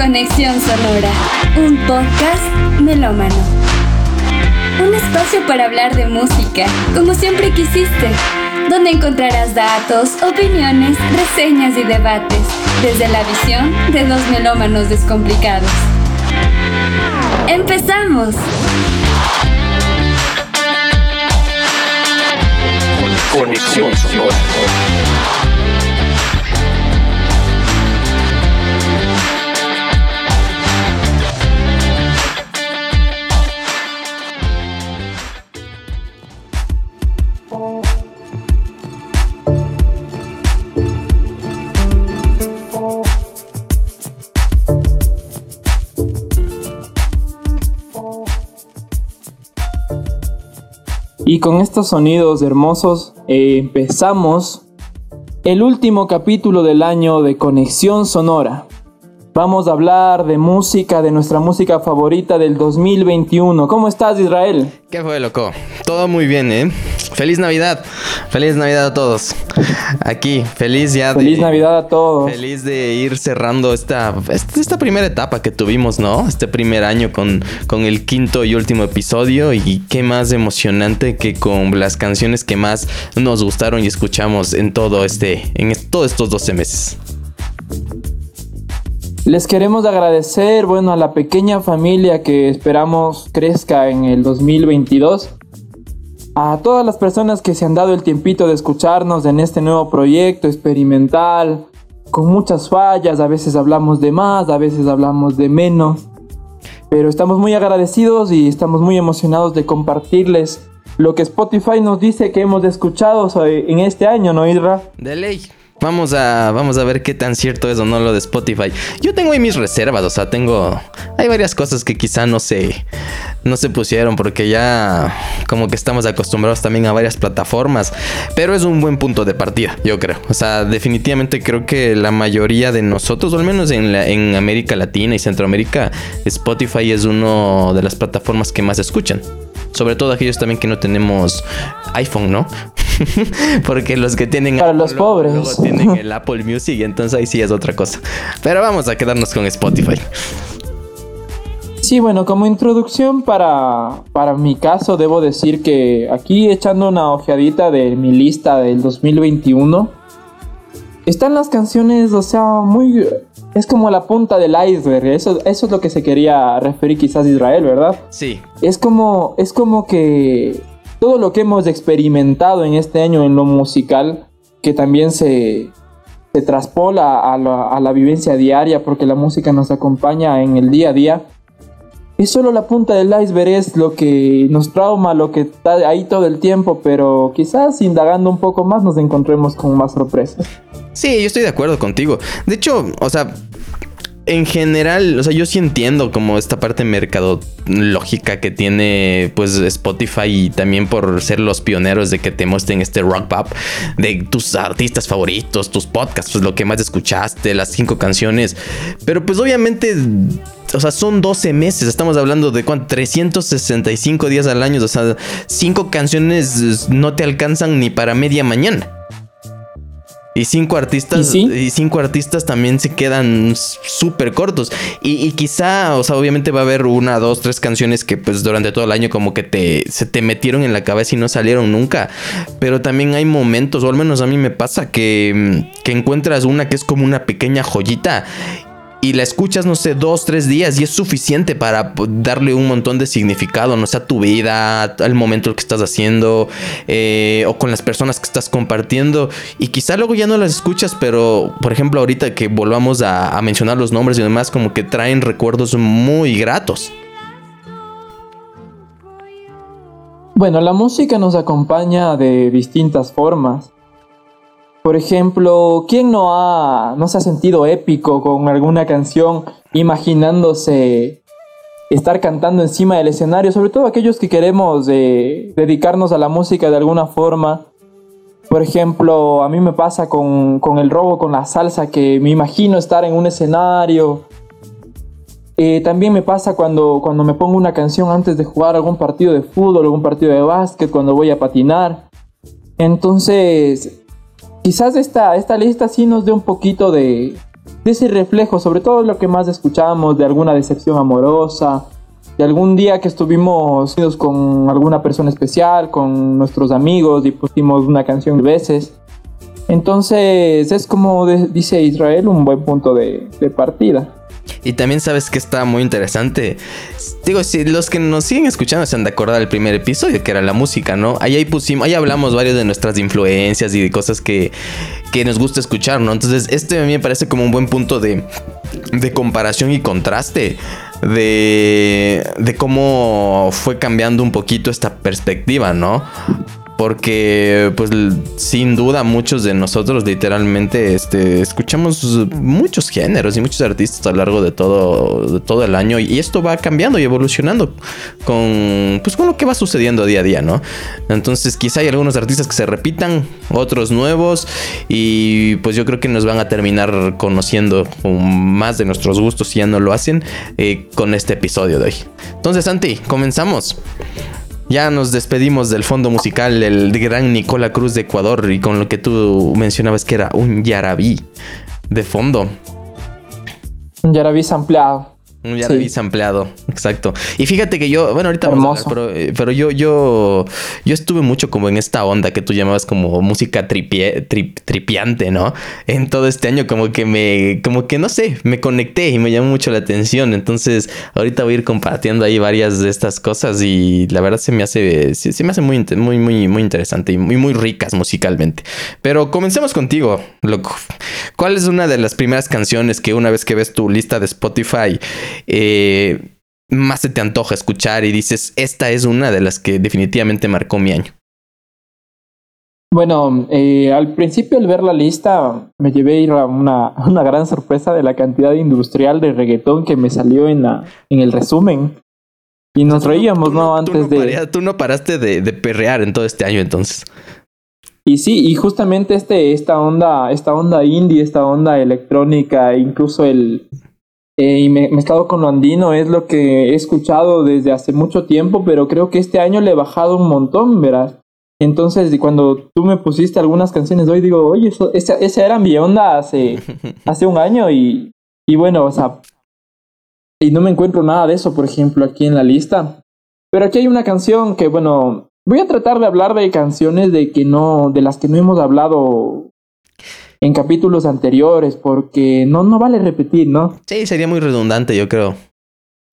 Conexión Sonora, un podcast melómano. Un espacio para hablar de música, como siempre quisiste, donde encontrarás datos, opiniones, reseñas y debates, desde la visión de dos melómanos descomplicados. ¡Empezamos! Conexión Sonora. Y con estos sonidos hermosos eh, empezamos el último capítulo del año de Conexión Sonora. Vamos a hablar de música, de nuestra música favorita del 2021. ¿Cómo estás, Israel? ¿Qué fue, loco? Todo muy bien, ¿eh? Feliz Navidad. Feliz Navidad a todos. Aquí, feliz ya de... Feliz Navidad a todos. Feliz de ir cerrando esta, esta primera etapa que tuvimos, ¿no? Este primer año con, con el quinto y último episodio. Y qué más emocionante que con las canciones que más nos gustaron y escuchamos en todo este, en todos estos 12 meses. Les queremos agradecer, bueno, a la pequeña familia que esperamos crezca en el 2022. A todas las personas que se han dado el tiempito de escucharnos en este nuevo proyecto experimental, con muchas fallas, a veces hablamos de más, a veces hablamos de menos. Pero estamos muy agradecidos y estamos muy emocionados de compartirles lo que Spotify nos dice que hemos escuchado en este año, ¿no, Isra? De ley. Vamos a, vamos a ver qué tan cierto es o no lo de Spotify. Yo tengo ahí mis reservas, o sea, tengo... Hay varias cosas que quizá no se, no se pusieron porque ya como que estamos acostumbrados también a varias plataformas. Pero es un buen punto de partida, yo creo. O sea, definitivamente creo que la mayoría de nosotros, o al menos en, en América Latina y Centroamérica, Spotify es una de las plataformas que más escuchan. Sobre todo aquellos también que no tenemos iPhone, ¿no? Porque los que tienen Para los pobres. Luego tienen el Apple Music, entonces ahí sí es otra cosa. Pero vamos a quedarnos con Spotify. Sí, bueno, como introducción para, para mi caso, debo decir que aquí echando una ojeadita de mi lista del 2021, están las canciones, o sea, muy... Es como la punta del iceberg, eso, eso es lo que se quería referir quizás Israel, ¿verdad? Sí. Es como, es como que todo lo que hemos experimentado en este año en lo musical, que también se, se traspola a la, a la vivencia diaria, porque la música nos acompaña en el día a día, es solo la punta del iceberg, es lo que nos trauma, lo que está ahí todo el tiempo, pero quizás indagando un poco más nos encontremos con más sorpresas. Sí, yo estoy de acuerdo contigo. De hecho, o sea, en general, o sea, yo sí entiendo como esta parte mercadológica que tiene pues Spotify y también por ser los pioneros de que te muestren este rock pop de tus artistas favoritos, tus podcasts, pues lo que más escuchaste, las cinco canciones. Pero pues obviamente o sea, son 12 meses. Estamos hablando de cuánto? 365 días al año. O sea, cinco canciones no te alcanzan ni para media mañana. Y cinco artistas, ¿Y, cinco artistas también se quedan súper cortos. Y, quizá, o sea, obviamente va a haber una, dos, tres canciones que pues durante todo el año como que te, se te metieron en la cabeza y no salieron nunca. Pero también hay momentos, o al menos a mí me pasa, que, que encuentras una que es como una pequeña joyita y la escuchas, no sé, dos, tres días y es suficiente para darle un montón de significado, no sé, a tu vida, al momento que estás haciendo eh, o con las personas que estás compartiendo. Y quizá luego ya no las escuchas, pero por ejemplo, ahorita que volvamos a, a mencionar los nombres y demás, como que traen recuerdos muy gratos. Bueno, la música nos acompaña de distintas formas. Por ejemplo, ¿quién no, ha, no se ha sentido épico con alguna canción imaginándose estar cantando encima del escenario? Sobre todo aquellos que queremos eh, dedicarnos a la música de alguna forma. Por ejemplo, a mí me pasa con, el robo, con la salsa, que me imagino estar en un escenario. Eh, también me pasa cuando, cuando me pongo una canción antes de jugar algún partido de fútbol, algún partido de básquet, cuando voy a patinar. Entonces, quizás esta, esta lista sí nos dé un poquito de, de ese reflejo, sobre todo lo que más escuchamos, de alguna decepción amorosa, de algún día que estuvimos con alguna persona especial, con nuestros amigos y pusimos una canción de veces. Entonces es como dice Israel un buen punto de, de partida. Y también sabes que está muy interesante. Digo, si los que nos siguen escuchando se han de acordar del primer episodio, que era la música, ¿no? Ahí, ahí pusimos, ahí hablamos varios de nuestras influencias y de cosas que, que nos gusta escuchar, ¿no? Entonces, este a mí me parece como un buen punto de, de comparación y contraste. De, de cómo fue cambiando un poquito esta perspectiva, ¿no? Porque pues sin duda muchos de nosotros literalmente este, escuchamos muchos géneros y muchos artistas a lo largo de todo, todo el año y esto va cambiando y evolucionando con, pues, con lo que va sucediendo día a día, ¿no? Entonces quizá hay algunos artistas que se repitan, otros nuevos y pues yo creo que nos van a terminar conociendo más de nuestros gustos si ya no lo hacen eh, con este episodio de hoy. Entonces Santi, comenzamos. Ya nos despedimos del fondo musical del gran Nicola Cruz de Ecuador y con lo que tú mencionabas que era un yarabí de fondo. Un yarabí ampliado. Ya sí. ampliado, exacto. Y fíjate que yo, bueno, ahorita vamos a pero, eh, pero, yo, yo, yo estuve mucho como en esta onda que tú llamabas como música tripie, tripiante, ¿no? En todo este año como que me, como que no sé, me conecté y me llamó mucho la atención. Entonces, ahorita voy a ir compartiendo ahí varias de estas cosas y la verdad se me hace, se, me hace muy, muy, muy, muy interesante y muy, muy ricas musicalmente. Pero comencemos contigo, loco. ¿Cuál es una de las primeras canciones que una vez que ves tu lista de Spotify eh, más se te antoja escuchar y dices, esta es una de las que definitivamente marcó mi año? Bueno, eh, al principio al ver la lista me llevé a ir a una, una, gran sorpresa de la cantidad industrial de reggaetón que me salió en, la, en el resumen. Y nos reíamos, ¿no? Antes de... tú no paraste de, de, perrear en todo este año entonces. Y sí, y justamente este, esta onda, esta onda indie, esta onda electrónica, incluso el, eh, y me, he estado con lo andino, es lo que he escuchado desde hace mucho tiempo, pero creo que este año le he bajado un montón, verás. Entonces, cuando tú me pusiste algunas canciones hoy, digo, oye, eso, esa, esa era mi onda hace, hace un año y, y bueno, o sea, y no me encuentro nada de eso, por ejemplo, aquí en la lista. Pero aquí hay una canción que, bueno, voy a tratar de hablar de canciones de que no, de las que no hemos hablado en capítulos anteriores, porque no, no vale repetir, ¿no? Sí, sería muy redundante, yo creo.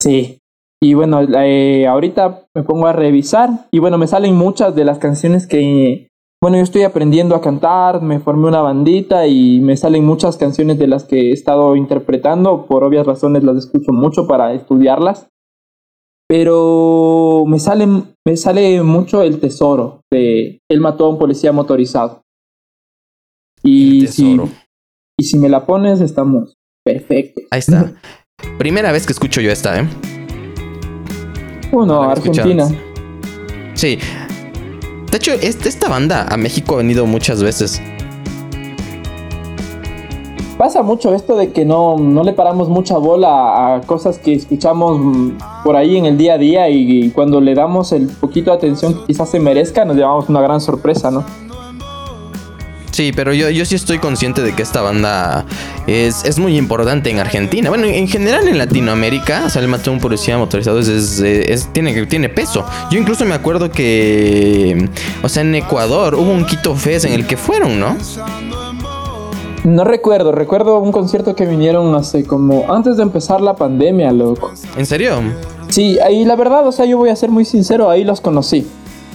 Sí. Y bueno, eh, ahorita me pongo a revisar y bueno, me salen muchas de las canciones que, bueno, yo estoy aprendiendo a cantar, me formé una bandita y me salen muchas canciones de las que he estado interpretando, por obvias razones las escucho mucho para estudiarlas. Pero me sale, me sale mucho el tesoro de El mató a un policía motorizado. Y si, y si me la pones, estamos perfectos. Ahí está. Primera vez que escucho yo esta, ¿eh? Bueno, Argentina. Sí. De hecho, esta banda a México ha venido muchas veces. Pasa mucho esto de que no, no le paramos mucha bola a cosas que escuchamos por ahí en el día a día y cuando le damos el poquito de atención que quizás se merezca, nos llevamos una gran sorpresa, ¿no? Sí, pero yo, yo sí estoy consciente de que esta banda es, es muy importante en Argentina. Bueno, en general en Latinoamérica, o sea, el matón policía motorizado es, es, tiene, tiene peso. Yo incluso me acuerdo que, o sea, en Ecuador hubo un Quito Fest en el que fueron, ¿no? No recuerdo, recuerdo un concierto que vinieron hace como antes de empezar la pandemia, loco. ¿En serio? Sí, ahí la verdad, o sea, yo voy a ser muy sincero, ahí los conocí.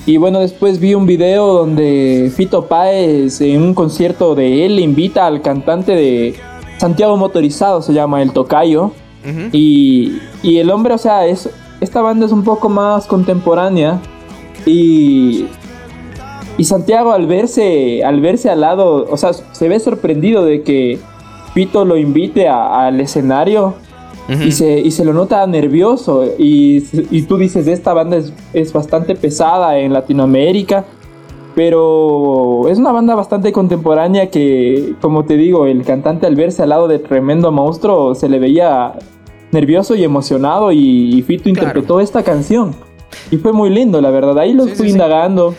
Y bueno, después vi un video donde Fito Páez en un concierto de él le invita al cantante de Santiago Motorizado, se llama El Tocayo. y, y, el hombre, o sea, es, esta banda es un poco más contemporánea. Y, y Santiago al verse, al verse al lado, o sea, se ve sorprendido de que Fito lo invite al escenario y, se, y se lo nota nervioso. Y, y tú dices, esta banda es, es, bastante pesada en Latinoamérica. Pero es una banda bastante contemporánea que, como te digo, el cantante al verse al lado de tremendo monstruo se le veía nervioso y emocionado y, Fito interpretó esta canción. Y fue muy lindo, la verdad. Ahí lo fui indagando.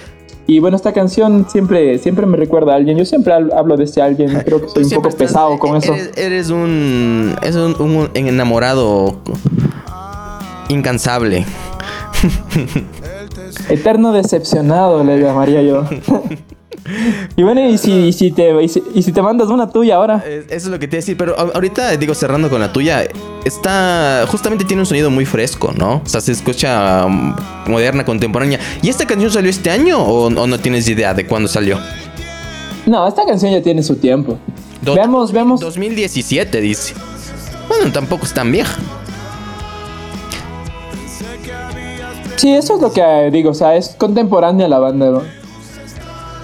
Y bueno, esta canción siempre, siempre me recuerda a alguien. Yo siempre hablo de ese alguien. Creo que soy un poco pesado con eso. Eres un, eres un enamorado incansable. Eterno decepcionado le llamaría yo. Y bueno, y si, si te, y si, te mandas una tuya ahora. Eso es lo que te iba a decir, pero ahorita, digo, cerrando con la tuya, está. Justamente tiene un sonido muy fresco, ¿no? O sea, se escucha um, moderna, contemporánea. ¿Y esta canción salió este año o, no tienes idea de cuándo salió? No, esta canción ya tiene su tiempo. veamos, veamos. 2017, dice. Bueno, tampoco es tan vieja. Sí, eso es lo que digo, o sea, es contemporánea la banda, ¿no?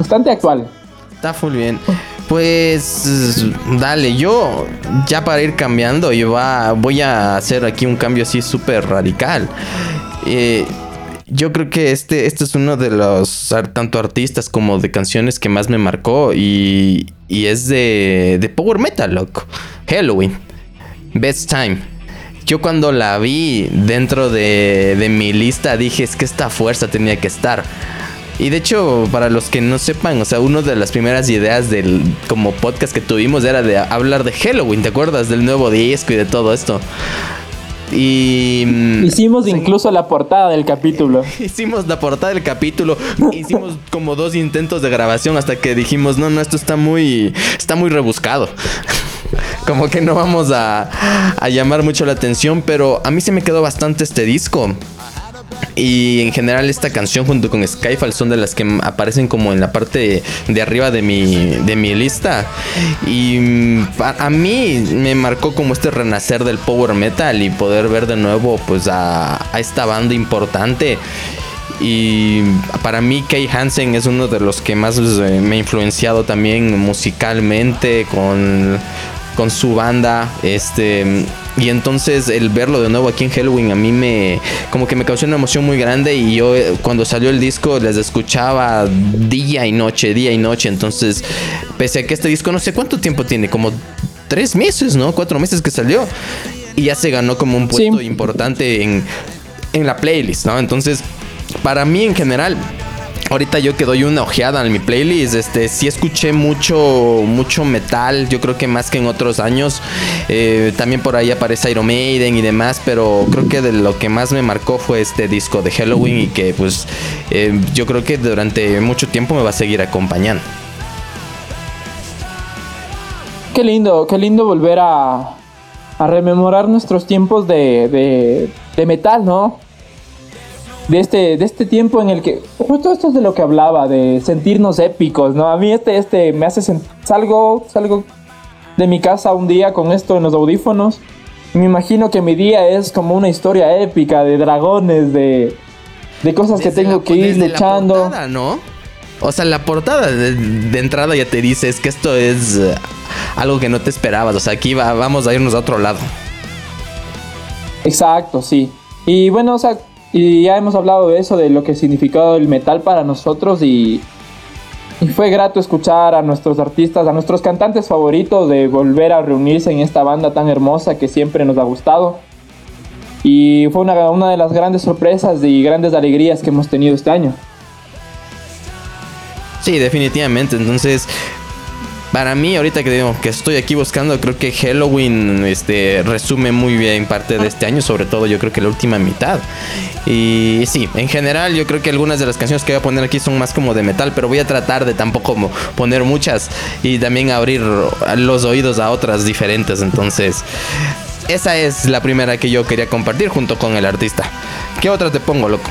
Bastante actual. Está full bien. Pues dale, yo ya para ir cambiando, yo va, voy a hacer aquí un cambio así súper radical. Eh, yo creo que este, este es uno de los tanto artistas como de canciones que más me marcó y, y es de, de Power Metal, loco. Halloween. Best Time. Yo cuando la vi dentro de, de mi lista dije es que esta fuerza tenía que estar. Y de hecho, para los que no sepan, o sea, una de las primeras ideas del como podcast que tuvimos era de hablar de Halloween, ¿te acuerdas? Del nuevo disco y de todo esto. Y mm, hicimos incluso la portada del capítulo. Hicimos la portada del capítulo. hicimos como dos intentos de grabación hasta que dijimos, "No, no, esto está muy está muy rebuscado." como que no vamos a, a llamar mucho la atención, pero a mí se me quedó bastante este disco. Y en general esta canción junto con Skyfall son de las que aparecen como en la parte de arriba de mi, de mi lista. Y mm, a, mí me marcó como este renacer del power metal y poder ver de nuevo pues a, a esta banda importante. Y para mí Kay Hansen es uno de los que más eh, me ha influenciado también musicalmente con con su banda. Este. Y entonces el verlo de nuevo aquí en Halloween a mí me como que me causó una emoción muy grande y yo eh, cuando salió el disco les escuchaba día y noche, día y noche. Entonces, pese a que este disco no sé cuánto tiempo tiene, como tres meses, ¿no? Cuatro meses que salió. Y ya se ganó como un puesto importante en, en la playlist, ¿no? Entonces, para mí en general, Ahorita yo que doy una ojeada en mi playlist, este, sí escuché mucho, mucho metal, yo creo que más que en otros años. Eh, también por ahí aparece Iron Maiden y demás, pero creo que de lo que más me marcó fue este disco de Halloween y que pues eh, yo creo que durante mucho tiempo me va a seguir acompañando. Qué lindo, qué lindo volver a, a rememorar nuestros tiempos de, de, de metal, ¿no? De este, de este tiempo en el que, justo esto es de lo que hablaba, de sentirnos épicos, ¿no? A mí este, este me hace, salgo, salgo de mi casa un día con esto en los audífonos y me imagino que mi día es como una historia épica de dragones, de, de cosas que tengo que ir luchando. La portada, ¿no? O sea, la portada de, entrada ya te dice es que esto es eh, algo que no te esperabas. O sea, aquí va, vamos a irnos a otro lado. Exacto, sí. Y bueno, o sea, y ya hemos hablado de eso, de lo que significado el metal para nosotros y, y, fue grato escuchar a nuestros artistas, a nuestros cantantes favoritos de volver a reunirse en esta banda tan hermosa que siempre nos ha gustado. Y fue una, una de las grandes sorpresas y grandes alegrías que hemos tenido este año. Sí, definitivamente. Entonces, para mí, ahorita que digo que estoy aquí buscando, creo que Halloween este, resume muy bien parte de este año, sobre todo yo creo que la última mitad. Y sí, en general yo creo que algunas de las canciones que voy a poner aquí son más como de metal, pero voy a tratar de tampoco poner muchas y también abrir los oídos a otras diferentes. Entonces, esa es la primera que yo quería compartir junto con el artista. ¿Qué otra te pongo, loco?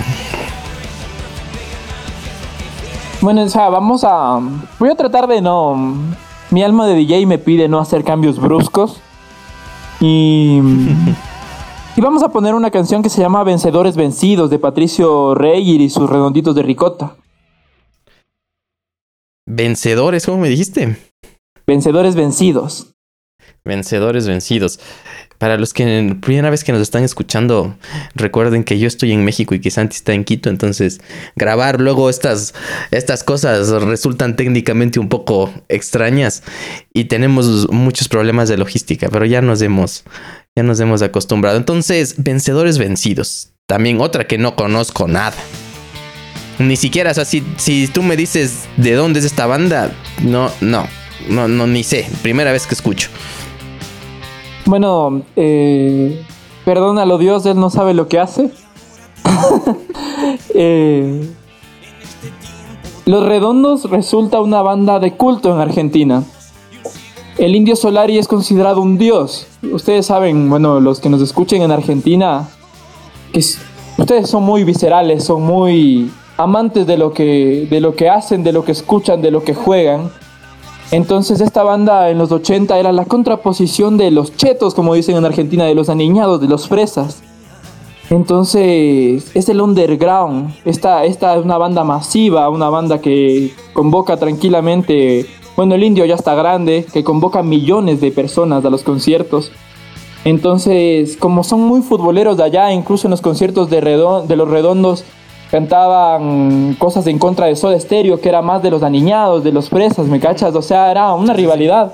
Bueno, o sea, vamos a... Voy a tratar de no mi alma de DJ me pide no hacer cambios bruscos. Y, y vamos a poner una canción que se llama Vencedores Vencidos de Patricio Rey y sus redonditos de ricota. Vencedores, ¿cómo me dijiste? Vencedores vencidos. Vencedores vencidos. Para los que primera vez que nos están escuchando, recuerden que yo estoy en México y que Santi está en Quito, entonces grabar luego estas, estas cosas resultan técnicamente un poco extrañas y tenemos muchos problemas de logística, pero ya nos hemos, ya nos hemos acostumbrado. Entonces, vencedores vencidos. También otra que no conozco nada. Ni siquiera, o sea, si, si tú me dices de dónde es esta banda, no, no, no, no, ni sé. Primera vez que escucho. Bueno, eh, perdónalo Dios, él no sabe lo que hace. Eh, Los Redondos resulta una banda de culto en Argentina. El Indio Solari es considerado un dios. Ustedes saben, bueno, los que nos escuchen en Argentina, que ustedes son muy viscerales, son muy amantes de lo que de lo que hacen, de lo que escuchan, de lo que juegan. Entonces esta banda en los 80 era la contraposición de los chetos, como dicen en Argentina, de los aniñados, de los fresas. Entonces es el underground. Esta, esta es una banda masiva, una banda que convoca tranquilamente. Bueno, el indio ya está grande, que convoca millones de personas a los conciertos. Entonces, como son muy futboleros de allá, incluso en los conciertos de, de los redondos cantaban cosas en contra de Soda Stereo, que era más de los aniñados, de los fresas, ¿me cachas? O sea, era una rivalidad,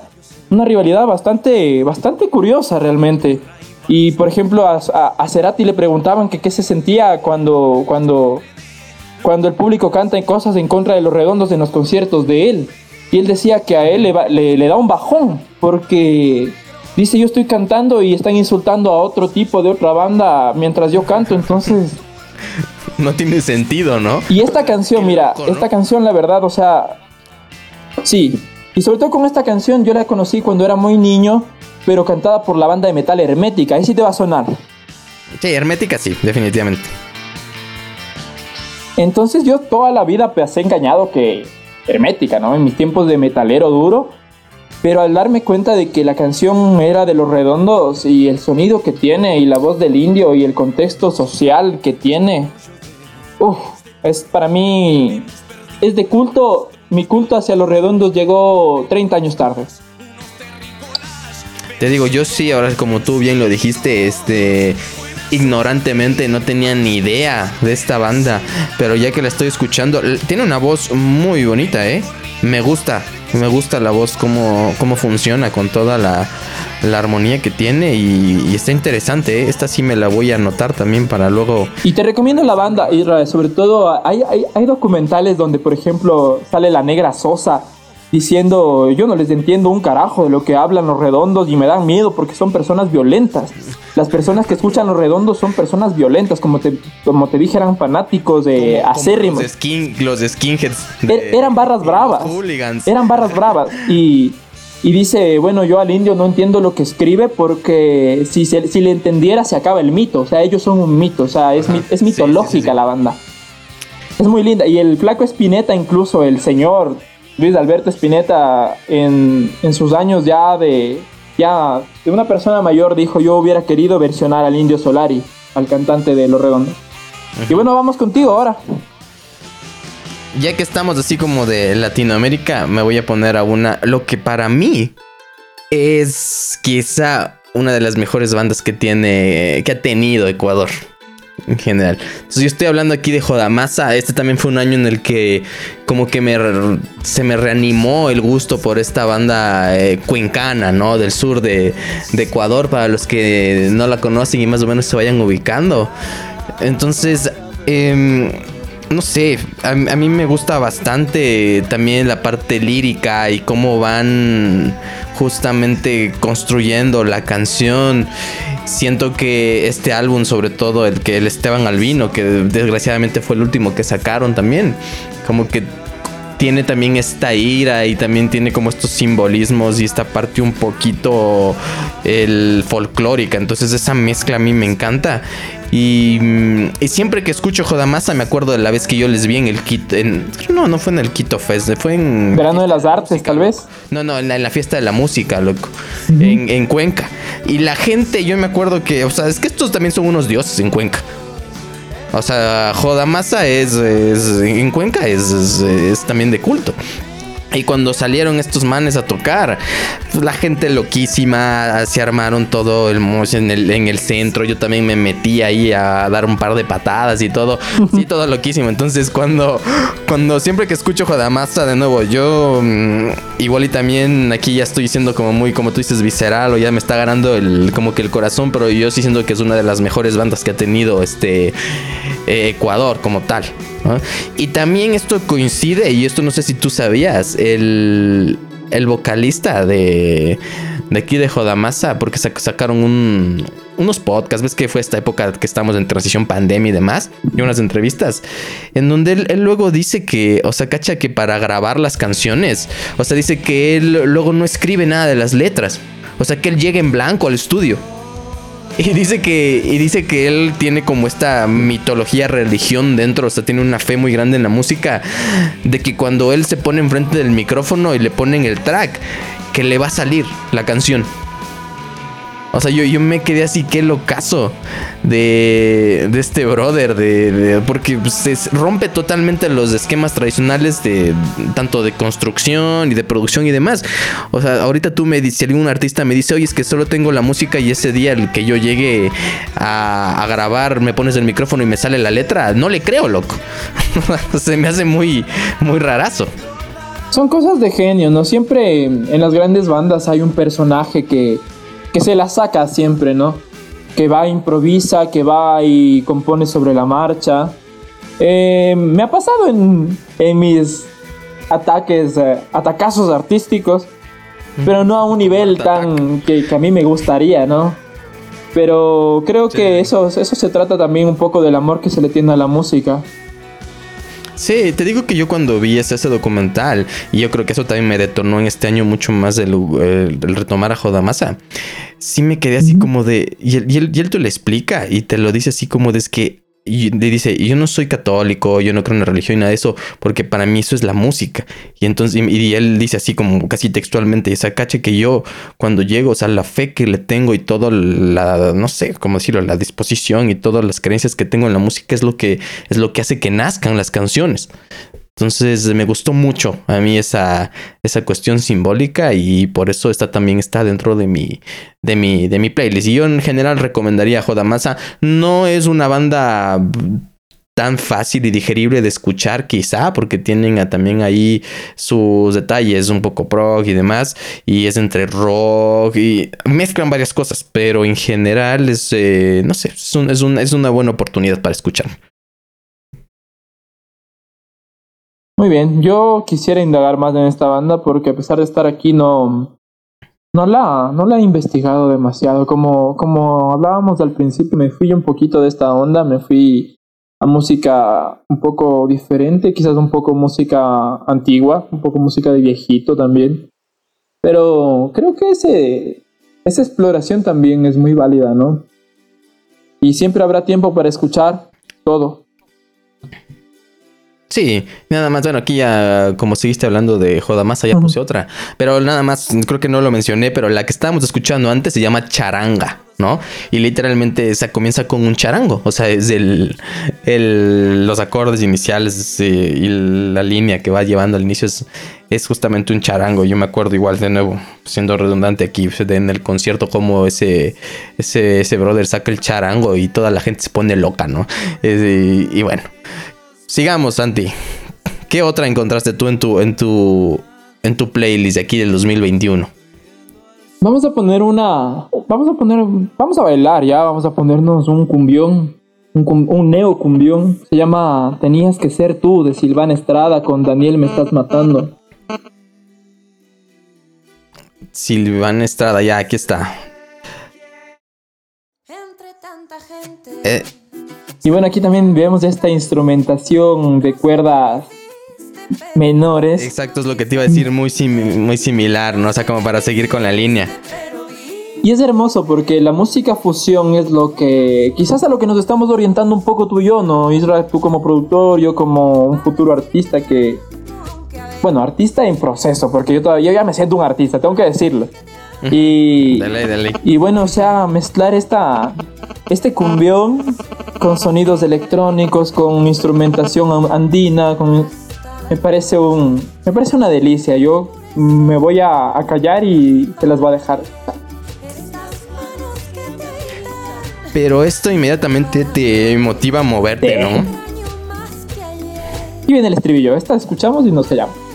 una rivalidad bastante, bastante curiosa realmente. Y por ejemplo, a, a, a Cerati le preguntaban que qué se sentía cuando, cuando, cuando el público canta en cosas en contra de los redondos en los conciertos de él. Y él decía que a él le, le- le da un bajón, porque dice yo estoy cantando y están insultando a otro tipo de otra banda mientras yo canto, entonces... No tiene sentido, ¿no? Y esta canción, mira, loco, ¿no? esta canción la verdad, o sea, sí. Y sobre todo con esta canción yo la conocí cuando era muy niño, pero cantada por la banda de metal Hermética, ahí sí te va a sonar. Sí, hermética sí, definitivamente. Entonces yo toda la vida pues he engañado que Hermética, ¿no? En mis tiempos de metalero duro. Pero al darme cuenta de que la canción era de los redondos y el sonido que tiene y la voz del indio y el contexto social que tiene, es para mí, es de culto, mi culto hacia los redondos llegó 30 años tarde. Te digo, yo sí, ahora como tú bien lo dijiste, este ignorantemente no tenía ni idea de esta banda, pero ya que la estoy escuchando, tiene una voz muy bonita, ¿eh? Me gusta, me gusta la voz, cómo, cómo funciona con toda la, la armonía que tiene y, está interesante, ¿eh? Esta sí me la voy a anotar también para luego... Y te recomiendo la banda, Isra, sobre todo hay, hay documentales donde, por ejemplo, sale la negra Sosa diciendo, yo no les entiendo un carajo de lo que hablan los redondos y me dan miedo porque son personas violentas. Las personas que escuchan los redondos son personas violentas, como te, como te dije, eran fanáticos de como- como acérrimos. Los, skin, los skinheads. Er- eran barras bravas. Hooligans. Eran barras bravas. Y, y dice, bueno, yo al indio no entiendo lo que escribe porque si, se- si le entendiera se acaba el mito. O sea, ellos son un mito. O sea, es, Ajá. es mitológica sí, sí, sí. la banda. Es muy linda. Y el flaco Espineta, incluso el señor Luis Alberto Espineta, en, en sus años ya de, ya de una persona mayor, dijo, yo hubiera querido versionar al indio Solari, al cantante de Los Redondos. Y bueno, vamos contigo ahora. Ya que estamos así como de Latinoamérica, me voy a poner a una. Lo que para mí es quizá una de las mejores bandas que tiene. que ha tenido Ecuador. En general. Entonces yo estoy hablando aquí de Jodamasa. Este también fue un año en el que como que me se me reanimó el gusto por esta banda eh, cuencana, ¿no? Del sur de, de Ecuador, para los que no la conocen y más o menos se vayan ubicando. Entonces, em, no sé, a, mí me gusta bastante también la parte lírica y cómo van justamente construyendo la canción. Siento que este álbum, sobre todo el que el Esteban Albino, que desgraciadamente fue el último que sacaron también, como que tiene también esta ira y también tiene como estos simbolismos y esta parte un poquito el folclórica. Entonces esa mezcla a mí me encanta. Y, mm, y siempre que escucho Jodamasa me acuerdo de la vez que yo les vi en el Quito. En, no, no fue en el Quito Fest, fue en... Verano de las Artes, tal vez. No, no, en la, en la fiesta de la música, loco. en, en Cuenca. Y la gente, yo me acuerdo que, o sea, es que estos también son unos dioses en Cuenca. O sea, Jodamasa es, es- en Cuenca es, es- es también de culto. Y cuando salieron estos manes a tocar, la gente loquísima, se armaron todo el en el, en el centro. Yo también me metí ahí a dar un par de patadas y todo. Sí, todo loquísimo. Entonces, cuando, cuando siempre que escucho Jodamasa, de nuevo, yo mm, igual y también aquí ya estoy siendo como muy, como tú dices, visceral o ya me está ganando el, como que el corazón, pero yo sí siento que es una de las mejores bandas que ha tenido este eh, Ecuador como tal. Y también esto coincide, y esto no sé si tú sabías, el, el vocalista de, de aquí de Jodamasa, porque sacaron un, unos podcasts, ves que fue esta época que estamos en transición pandemia y demás, y unas entrevistas, en donde él, luego dice que, o sea, cacha que para grabar las canciones, o sea, dice que él luego no escribe nada de las letras, o sea, que él llega en blanco al estudio. Y dice que y dice que él tiene como esta mitología religión dentro, o sea, tiene una fe muy grande en la música de que cuando él se pone enfrente del micrófono y le ponen el track, que le va a salir la canción. O sea, yo, yo me quedé así, qué locazo de, de este brother, de, porque se rompe totalmente los esquemas tradicionales de tanto de construcción y de producción y demás. O sea, ahorita tú me dices, si algún artista me dice, oye, es que solo tengo la música y ese día el que yo llegue a, a grabar, me pones el micrófono y me sale la letra, no le creo, loco. se me hace muy, muy rarazo. Son cosas de genio, ¿no? Siempre en las grandes bandas hay un personaje que que se la saca siempre, ¿no? Que va, improvisa, que va y compone sobre la marcha. Eh, me ha pasado en, mis ataques, eh, atacazos artísticos, pero no a un nivel tan que, a mí me gustaría, ¿no? Pero creo que eso, eso se trata también un poco del amor que se le tiene a la música. Sí, te digo que yo cuando vi ese, documental, y yo creo que eso también me detonó en este año mucho más el, retomar a Jodamasa, sí me quedé así como de. Y él, y, él, y él te lo explica y te lo dice así como de es que y dice, yo no soy católico, yo no creo en la religión y nada de eso, porque para mí eso es la música. Y entonces, y, él dice así como casi textualmente, esa cache que yo cuando llego, o sea, la fe que le tengo y todo la, no sé, cómo decirlo, la disposición y todas las creencias que tengo en la música es lo que, es lo que hace que nazcan las canciones. Entonces me gustó mucho a mí esa, esa cuestión simbólica y por eso esta también está dentro de mi, de mi, de mi playlist. Y yo en general recomendaría Jodamasa. No es una banda tan fácil y digerible de escuchar quizá porque tienen también ahí sus detalles un poco prog y demás y es entre rock y mezclan varias cosas pero en general es eh, no sé es, es, es una buena oportunidad para escuchar Muy bien, yo quisiera indagar más en esta banda porque a pesar de estar aquí no, no, la, no la he investigado demasiado. Como, como hablábamos al principio, me fui un poquito de esta onda, me fui a música un poco diferente, quizás un poco música antigua, un poco música de viejito también. Pero creo que ese, esa exploración también es muy válida, ¿no? Y siempre habrá tiempo para escuchar todo. Sí, nada más, bueno, aquí ya como seguiste hablando de Jodamasa, ya puse otra. Pero nada más, creo que no lo mencioné, pero la que estábamos escuchando antes se llama Charanga, ¿no? Y literalmente se comienza con un charango. O sea, es el, el los acordes iniciales eh, y la línea que va llevando al inicio es, es justamente un charango. Yo me acuerdo igual de nuevo, siendo redundante aquí, en el concierto, como ese, ese, ese brother saca el charango y toda la gente se pone loca, ¿no? y bueno. Sigamos, Santi. ¿Qué otra encontraste tú en tu, en tu, en tu playlist de aquí del 2021? Vamos a poner una. Vamos a poner. Vamos a bailar ya. Vamos a ponernos un cumbión. Un, un neo cumbión. Se llama Tenías que ser tú de Silvana Estrada con Daniel Me Estás Matando. Silvana Estrada, ya, aquí está. Entre tanta gente. Eh, y bueno, aquí también vemos esta instrumentación de cuerdas menores. Exacto, es lo que te iba a decir, muy, muy similar, ¿no? O sea, como para seguir con la línea. Y es hermoso porque la música fusión es lo que, quizás a lo que nos estamos orientando un poco tú y yo, ¿no? Israel, tú como productor, yo como un futuro artista que, bueno, artista en proceso, porque yo todavía ya me siento un artista, tengo que decirlo. Y, dale, dale. y bueno, o sea, mezclar esta, este cumbión con sonidos electrónicos, con instrumentación andina, con, me parece un, me parece una delicia. Yo me voy a, callar y te las voy a dejar. Pero esto inmediatamente te motiva a moverte, ¿no? Y viene el estribillo. Esta escuchamos y nos callamos.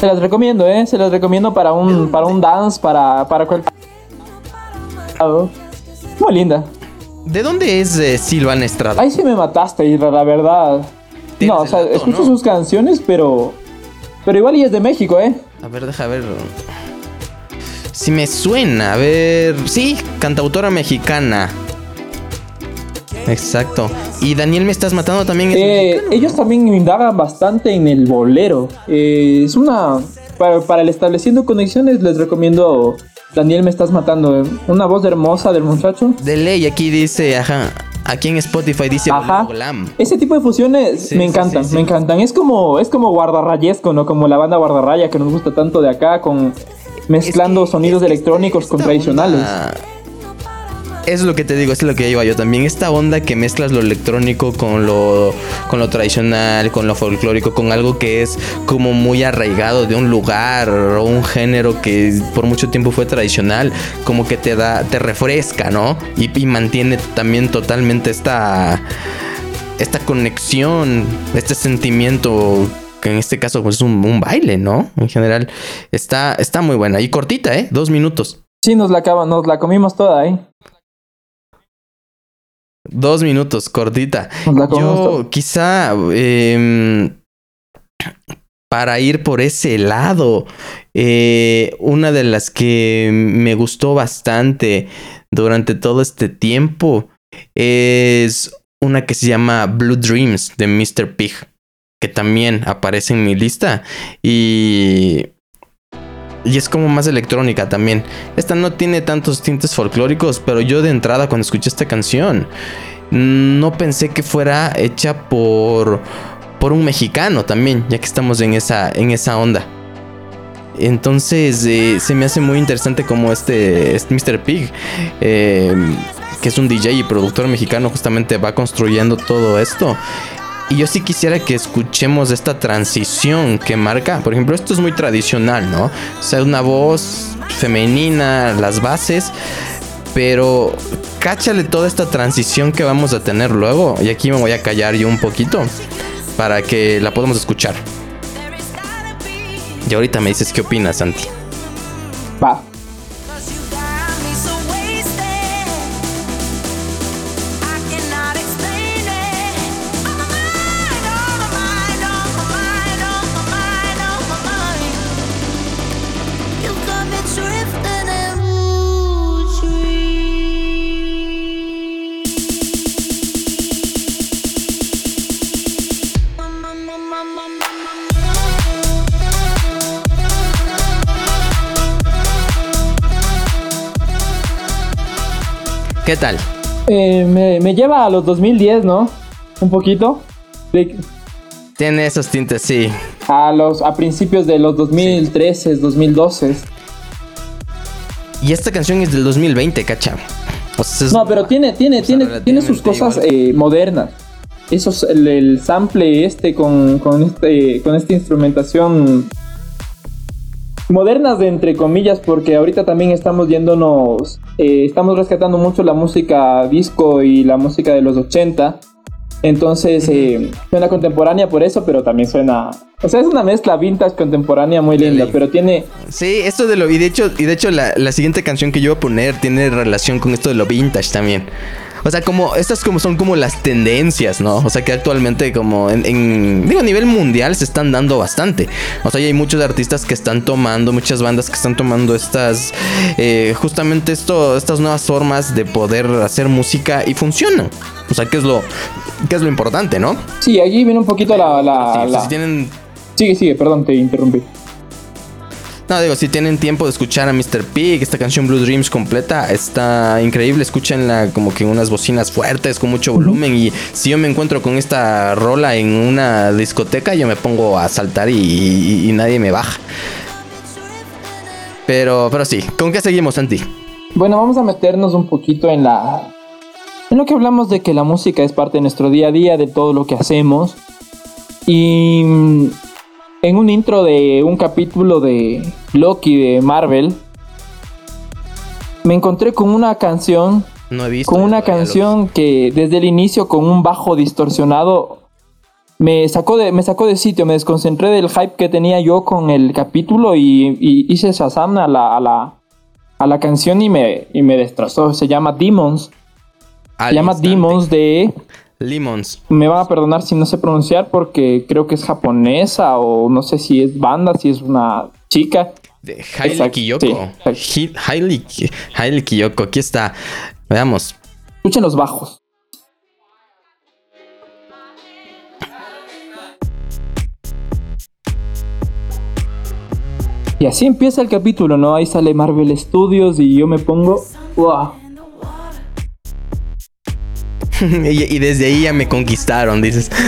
Se las recomiendo, ¿eh? Se las recomiendo para un, para un dance, para, para cualquier... Muy linda. ¿De dónde es eh, Silvana Estrada? Ahí sí me mataste, Isra, la verdad. No, o sea, dato, escucho ¿no? sus canciones, pero... Pero igual y es de México, ¿eh? A ver, deja ver. Si me suena, a ver. Sí, cantautora mexicana. Exacto. Y Daniel me estás matando también. Eh, ellos también indagan bastante en el bolero. Eh, es una. Para, para el estableciendo conexiones, les recomiendo. Daniel, me estás matando. eh. Una voz hermosa del muchacho. De ley, aquí dice, ajá. Aquí en Spotify dice Ajá. Ese tipo de fusiones Sí, me encantan, sí, sí. me encantan. Es como, es como guardarrayesco, ¿no? Como la banda guardarraya que nos gusta tanto de acá, con mezclando Es que- sonidos es que electrónicos con tradicionales. onda- Es lo que te digo, es lo que iba yo también. Esta onda que mezclas lo electrónico con lo, con lo tradicional, con lo folclórico, con algo que es como muy arraigado de un lugar o un género que por mucho tiempo fue tradicional, como que te da, te refresca, ¿no? Y, mantiene también totalmente esta, esta conexión, este sentimiento que en este caso pues es un, baile, ¿no? En general está, está muy buena y cortita, ¿eh? Dos minutos. Sí, nos la acaba, nos la comimos toda, ¿eh? Dos minutos, cortita. Yo quizá em, para ir por ese lado, eh, una de las que me gustó bastante durante todo este tiempo es una que se llama Blue Dreams de Mr. Pig, que también aparece en mi lista y... Y es como más electrónica también. Esta no tiene tantos tintes folclóricos, pero yo de entrada cuando escuché esta canción no pensé que fuera hecha por por un mexicano también, ya que estamos en esa en esa onda. Entonces eh, se me hace muy interesante como este, este Mr. Pig, eh, que es un DJ y productor mexicano, justamente va construyendo todo esto. Y yo sí quisiera que escuchemos esta transición que marca. Por ejemplo, esto es muy tradicional, ¿no? O sea, una voz femenina, las bases. Pero cáchale toda esta transición que vamos a tener luego. Y aquí me voy a callar yo un poquito para que la podamos escuchar. Y ahorita me dices qué opinas, Santi. Va. ¿Qué tal? Eh, me, me lleva a los 2010, ¿no? Un poquito. De- Tiene esos tintes, sí. a los a principios de los 2013, 2012. Y esta canción es del 2020, cacha. O sea, es- No, pero tiene, tiene, sea, tiene, tiene sus cosas eh, modernas. Esos, el, el sample este con, con este, con esta instrumentación modernas de entre comillas, porque ahorita también estamos yéndonos, eh, estamos rescatando mucho la música disco y la música de los 80. Entonces eh, suena contemporánea por eso, pero también suena, o sea, es una mezcla vintage contemporánea muy linda, pero tiene, Sí, esto de lo. Y de hecho, y de hecho la, la siguiente canción que yo voy a poner tiene relación con esto de lo vintage también. O sea, como estas como son como las tendencias, ¿no? O sea, que actualmente como en, en- digo a nivel mundial se están dando bastante. O sea, y hay muchos artistas que están tomando, muchas bandas que están tomando estas eh, justamente esto, estas nuevas formas de poder hacer música y funcionan. O sea, que es lo que es lo importante, ¿no? sí, allí viene un poquito la, la, Sí, la- si tienen sigue, sigue, perdón, te interrumpí. No, digo, si tienen tiempo de escuchar a Mr. Pig, esta canción Blue Dreams completa, está increíble. Escúchenla como que en unas bocinas fuertes, con mucho volumen. Y si yo me encuentro con esta rola en una discoteca, yo me pongo a saltar y, y- y nadie me baja. Pero, pero sí, ¿con qué seguimos, Santi? Bueno, vamos a meternos un poquito en la. En lo que hablamos de que la música es parte de nuestro día a día, de todo lo que hacemos. Y. En un intro de un capítulo de Loki de Marvel. Me encontré con una canción. No he visto. Con una canción que desde el inicio, con un bajo distorsionado. me sacó de, me sacó de sitio, me desconcentré del hype que tenía yo con el capítulo y, y hice Shazam a la, a la, a la canción y me, y me destrozó. Se llama Demons. Al Se llama instante. Demons de... Lemons. Me van a perdonar si no sé pronunciar porque creo que es japonesa o no sé si es banda, si es una chica. De Exacto, Kiyoko. sí, Hailey Kiyoko. Aquí está. Veamos. Escuchen los bajos. Y así empieza el capítulo, ¿no? Ahí sale Marvel Studios y yo me pongo... ¡Wow! y, desde ahí ya me conquistaron, dices.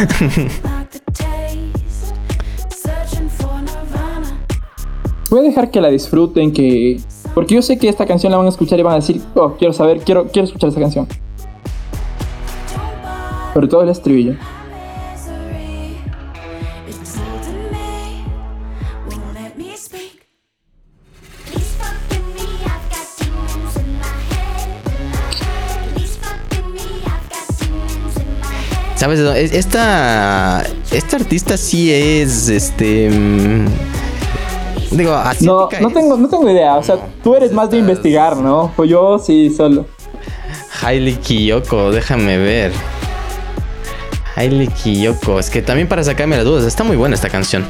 Voy a dejar que la disfruten, que... Porque yo sé que esta canción la van a escuchar y van a decir, oh, quiero saber, quiero, quiero escuchar esta canción. Sobre todo el estribillo. ¿Sabes? Es- Esta, esta artista sí es, este... mm, Digo, No, no tengo, no tengo idea. O sea, tú eres más de investigar, ¿no? Pues yo sí, solo. Hailey Kiyoko, déjame ver. Hailey Kiyoko, es que también para sacarme las dudas, está muy buena esta canción.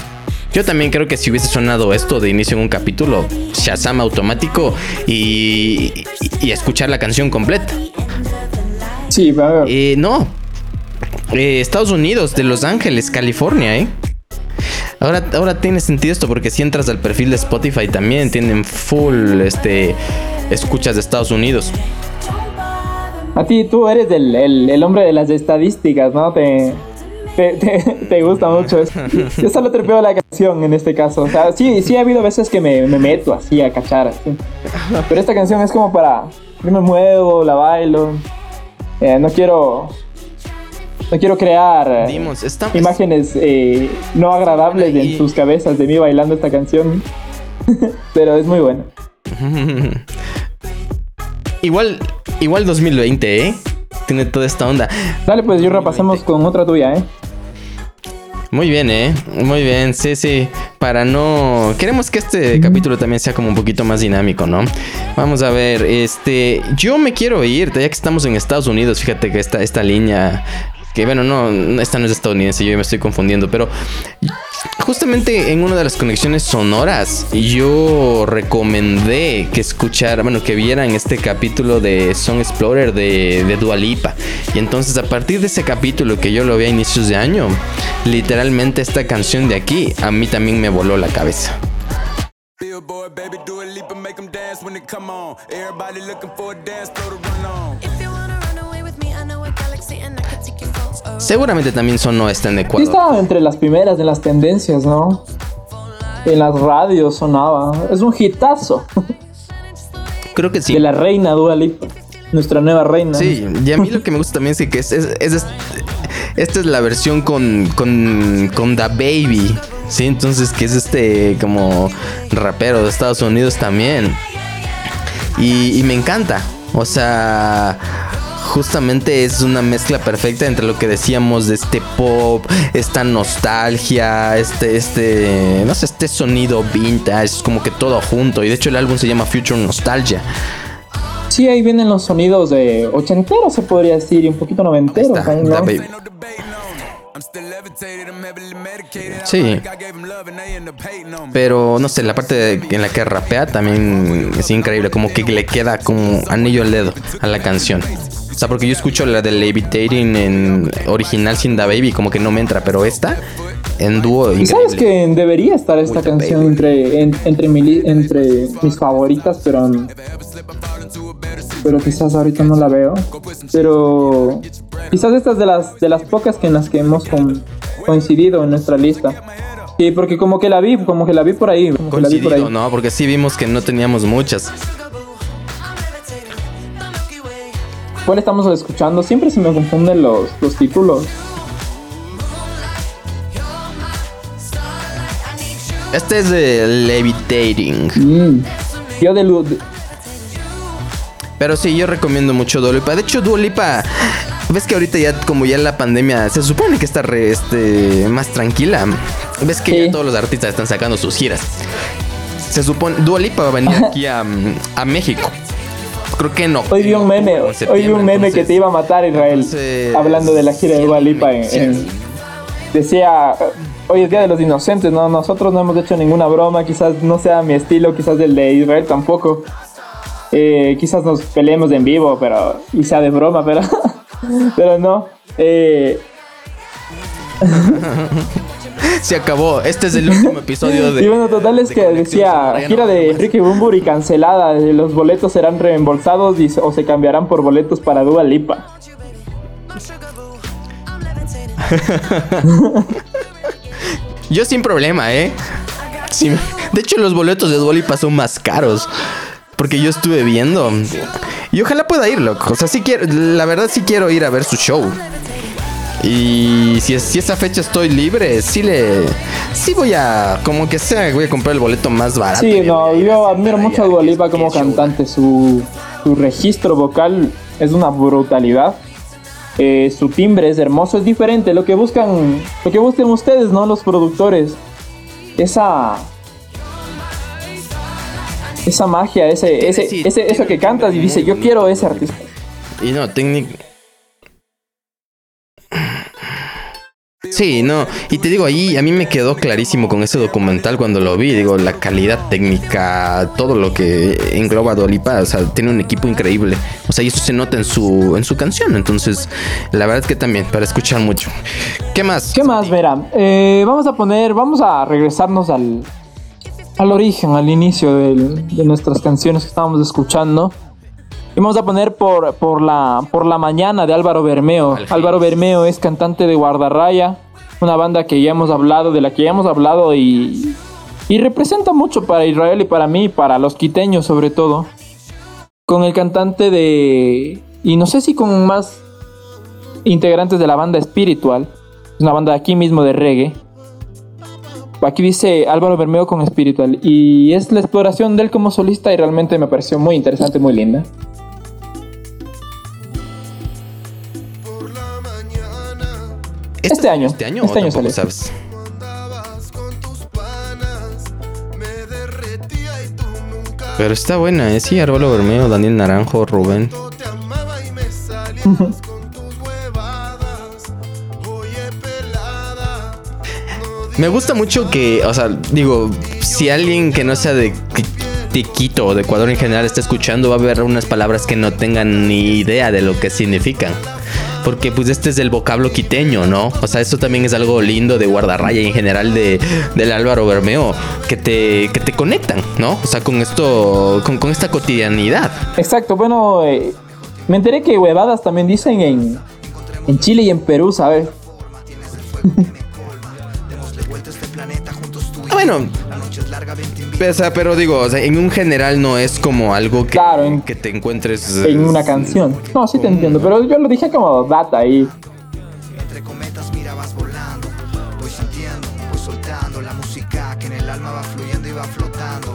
Yo también creo que si hubiese sonado esto de inicio en un capítulo, Shazam automático y, y, y escuchar la canción completa. Sí, a ver. Eh, no. Eh, Estados Unidos, de Los Ángeles, California, ¿eh? Ahora, ahora tiene sentido esto porque si entras al perfil de Spotify también tienen full este escuchas de Estados Unidos. A ti, tú eres el, el- hombre de las estadísticas, ¿no? Te, te, te- te gusta mucho eso. Yo solo trepeo la canción en este caso. O sea, sí, sí ha habido veces que me, me meto así a cachar. así. Pero esta canción es como para... Yo me muevo, la bailo. Eh, no quiero... No quiero crear eh, Dimos, está, imágenes eh, no agradables Y- en sus cabezas de mí bailando esta canción. Pero es muy buena. igual, igual 2020, ¿eh? Tiene toda esta onda. Dale, pues yo repasamos con otra tuya, ¿eh? Muy bien, ¿eh? Muy bien, sí, sí. Para no... Queremos que este capítulo también sea como un poquito más dinámico, ¿no? Vamos a ver, este... Yo me quiero ir, ya que estamos en Estados Unidos, fíjate que esta, esta línea... Que bueno, no, esta no es estadounidense, yo me estoy confundiendo, pero justamente en una de las conexiones sonoras yo recomendé que escuchara, bueno, que vieran este capítulo de Song Explorer de, de Dua Lipa. Y entonces a partir de ese capítulo que yo lo vi a inicios de año, literalmente esta canción de aquí a mí también me voló la cabeza. Seguramente también sonó esta en Sí Ecuador. estaba entre las primeras de las tendencias, ¿no? En las radios sonaba. Es un hitazo Creo que sí. de la reina Dua Lipa. Nuestra nueva reina. Sí, y a mí lo que me gusta también es que es, es- es- esta es la versión con, con, con Da Baby, ¿sí? Entonces que es este como rapero de Estados Unidos también. Y, y me encanta, o sea, justamente es una mezcla perfecta entre lo que decíamos de este pop, esta nostalgia, este, este, no sé, este sonido vintage, es como que todo junto. Y de hecho el álbum se llama Future Nostalgia. Sí, ahí vienen los sonidos de ochenteros, se podría decir, y un poquito noventeros. Está, Sí. Pero no sé, la parte de- en la que rapea también es increíble, como que le queda como anillo al dedo a la canción. O sea, porque yo escucho la de Levitating en original sin Da Baby, como que no me entra, pero esta en dúo Y sabes que debería estar esta canción baby. entre, en- entre, mi entre mis favoritas, pero, pero quizás ahorita no la veo. Pero quizás esta es de las, de las pocas que en las que hemos con- coincidido en nuestra lista. Sí, porque como que la vi, como que la vi por ahí. Como que la vi por ahí. ¿no? Porque sí vimos que no teníamos muchas. ¿Cuál estamos escuchando? Siempre se me confunden los, los títulos. Este es de Levitating. Mm. Yo de, Lu- de- Pero sí, yo recomiendo mucho Dua Lipa. De hecho, Dua Lipa, ves que ahorita ya como ya la pandemia se supone que está re- este, más tranquila. Ves que Sí. ya todos los artistas están sacando sus giras. Se supone Dua Lipa va a venir aquí a, a México. Creo que no. Hoy vi un meme, hoy vi un meme que te iba a matar Israel, entonces, hablando de la gira de Dua Lipa en- sí. en- decía, hoy es Día de los Inocentes, no, nosotros no hemos hecho ninguna broma, quizás no sea mi estilo, quizás el de Israel tampoco. Eh, quizás nos peleemos en vivo, pero y sea de broma, pero, pero no. Eh, Se acabó. Este es el último episodio de. y bueno, total es de que decía, gira de. Enrique Bumburi cancelada, eh, los boletos serán reembolsados y, o se cambiarán por boletos para Dua Lipa. Yo sin problema, ¿eh? Sí. De hecho, los boletos de Dua Lipa son más caros. Porque yo estuve viendo. Y ojalá pueda ir, loco. O sea, sí quiero. La verdad, sí quiero ir a ver su show. Y si, si esa fecha estoy libre, sí le. Sí voy a. Como que sea, voy a comprar el boleto más barato. Sí, no, yo admiro mucho a Dua Lipa como cantante. Su, su registro vocal es una brutalidad. Eh, su timbre es hermoso, es diferente. Lo que buscan, lo que buscan ustedes, ¿no? Los productores. Esa. Esa magia, ese, ese, ese, eso que cantas y dice, yo quiero ese artista. Y no, técnico. Sí, no, y te digo, ahí a mí me quedó clarísimo con ese documental cuando lo vi, digo, la calidad técnica, todo lo que engloba Dua Lipa, o sea, tiene un equipo increíble, o sea, y eso se nota en su, en su canción, entonces, la verdad que también, para escuchar mucho. ¿Qué más? ¿Qué más, verán? Eh, vamos a poner, vamos a regresarnos al, al origen, al inicio del- de nuestras canciones que estábamos escuchando. Y vamos a poner por, por, la, por la mañana de Álvaro Bermeo. Álvaro. Bermeo es cantante de Guardarraya, una banda que ya hemos hablado, de la que ya hemos hablado y, y representa mucho para Israel y para mí, para los quiteños sobre todo. Con el cantante de... Y no sé si con más integrantes de la banda Spiritual, una banda de aquí mismo de reggae. Aquí dice Álvaro Bermeo con Spiritual y es la exploración de él como solista y realmente me pareció muy interesante, muy linda. Este año, Este año, este o año tampoco sale. sabes. Pero está buena, ¿eh? Sí, Arbolo Bermeo, Daniel Naranjo, Rubén. Me gusta mucho que, o sea, digo, si alguien que no sea de, de Quito o de Ecuador en general está escuchando, va a haber unas palabras que no tengan ni idea de lo que significan. Porque pues este es el vocablo quiteño, ¿no? O sea, eso también es algo lindo de Guardarraya y en general de, del Álvaro Bermeo, que te, que te conectan, ¿no? O sea, con esto, con, con esta cotidianidad. Exacto, bueno, eh, me enteré que huevadas también dicen en, en Chile y en Perú, ¿sabes? Ah, bueno. O sea, pero digo, o sea, en un general no es como algo que, Claro, en- que te encuentres En una canción. No, sí te entiendo, pero yo lo dije como data ahí. Entre cometas mira vas volando Voy sintiendo, voy soltando La música que en el alma va fluyendo y va flotando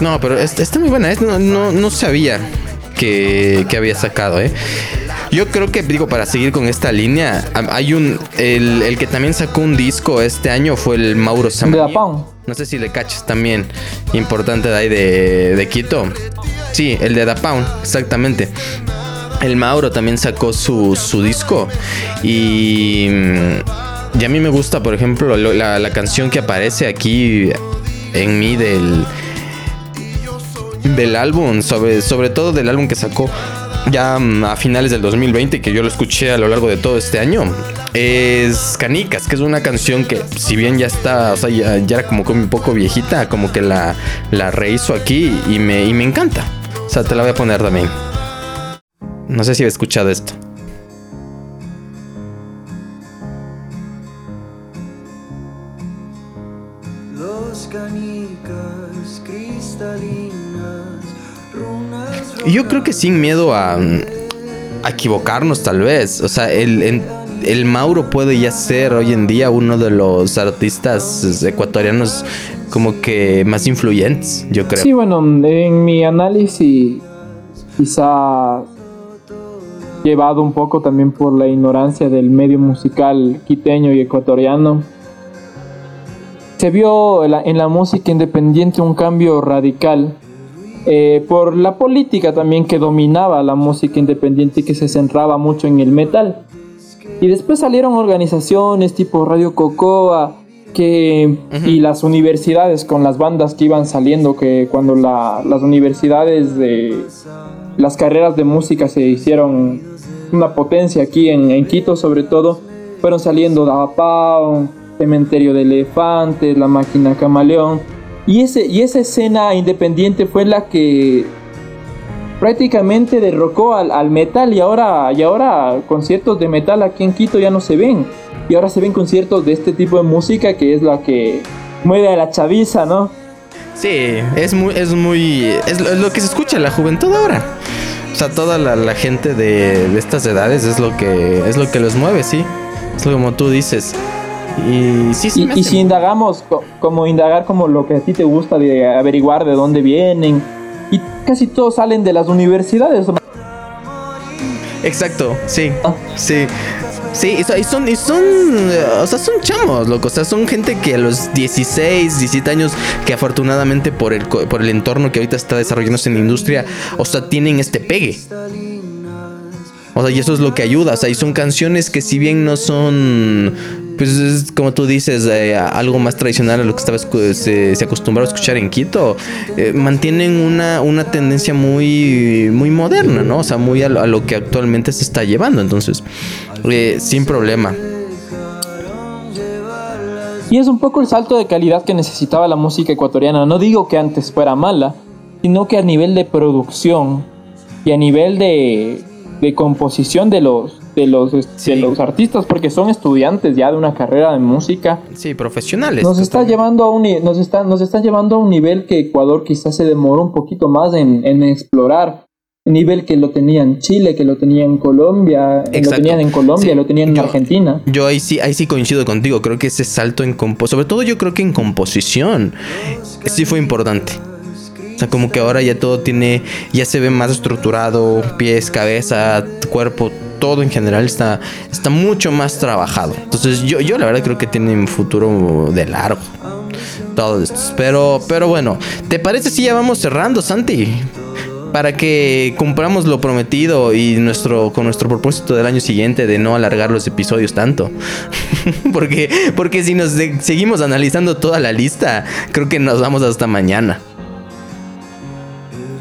No, pero es- está muy buena. es- no, no, no sabía que, que había sacado, ¿eh? Yo creo que, digo, para seguir con esta línea, hay un. El, el que también sacó un disco este año fue el Mauro De Samaniego. No sé si le cachas también. Importante de ahí de, de Quito. Sí, el de Da Pound, exactamente. El Mauro también sacó su, su disco. Y. mm, Y a mí me gusta, por ejemplo, lo- la, la canción que aparece aquí en mí del. Del álbum, sobre, sobre todo del álbum que sacó ya mm, a finales del 2020, que yo lo escuché a lo largo de todo este año, es Canicas, que es una canción que, si bien ya está, o sea, ya, era como un poco viejita, como que la, la rehizo aquí y me, y me encanta. O sea, te la voy a poner también. No sé si he escuchado esto. Yo creo que sin miedo a, mm, a equivocarnos tal vez. O sea, el, en- el Mauro puede ya ser hoy en día uno de los artistas ecuatorianos como que más influyentes, yo creo. Sí, bueno, en mi análisis quizá llevado un poco también por la ignorancia del medio musical quiteño y ecuatoriano. Se vio en la música independiente un cambio radical eh, por la política también que dominaba la música independiente y que se centraba mucho en el metal. Y después salieron organizaciones tipo Radio Cocoa que, y las universidades con las bandas que iban saliendo, que cuando la- las universidades de las carreras de música se hicieron una potencia aquí en, en Quito sobre todo, fueron saliendo Dapao, Cementerio de Elefantes, La Máquina Camaleón, y, ese, y esa escena independiente fue la que prácticamente derrocó al, al metal y ahora, y ahora conciertos de metal aquí en Quito ya no se ven. Y ahora se ven conciertos de este tipo de música que es la que mueve a la chaviza, ¿no? Sí, es muy, es muy, es lo, que se escucha la juventud ahora. O sea, toda la, la gente de, de estas edades es lo que, es lo que los mueve, sí. Es lo como tú dices. Y sí, sí. Y, me y hace- si indagamos, co- como indagar como lo que a ti te gusta de averiguar de dónde vienen, y casi todos salen de las universidades. Exacto, sí, Ah. sí. Sí, y son, y son, y son, eh, o sea, son chamos, loco. O sea, son gente que a los 16, 17 años, que afortunadamente por el, co- por el entorno que ahorita está desarrollándose en la industria, o sea, tienen este pegue. O sea, y eso es lo que ayuda. O sea, y son canciones que si bien no son, pues es como tú dices, eh, algo más tradicional a lo que estaba se, se acostumbraba a escuchar en Quito, eh, mantienen una, una tendencia muy, muy moderna, ¿no? O sea, muy a lo, a lo que actualmente se está llevando. Entonces, eh, sin problema. Y es un poco el salto de calidad que necesitaba la música ecuatoriana. No digo que antes fuera mala, sino que a nivel de producción y a nivel de, de composición de los, de, los, Sí. de los artistas, porque son estudiantes ya de una carrera de música, Sí, profesionales. nos está llevando a un nos está, nos está llevando a un nivel que Ecuador quizás se demoró un poquito más en, en explorar. Un nivel que lo tenía en Chile, que lo tenía en Colombia, lo tenían en Colombia, Sí, lo tenían en yo- Argentina. Yo ahí sí, ahí sí coincido contigo. Creo que ese salto en composición, sobre todo yo creo que en composición, sí fue importante. O sea, como que ahora ya todo tiene, ya se ve más estructurado, pies, cabeza, cuerpo, todo en general está, está mucho más trabajado. Entonces yo, yo la verdad creo que tiene un futuro de largo. Todo esto. Pero, pero bueno, ¿te parece si ya vamos cerrando, Santi? Para que cumplamos lo prometido y nuestro con nuestro propósito del año siguiente de no alargar los episodios tanto. porque, porque si nos seguimos analizando toda la lista, creo que nos vamos hasta mañana.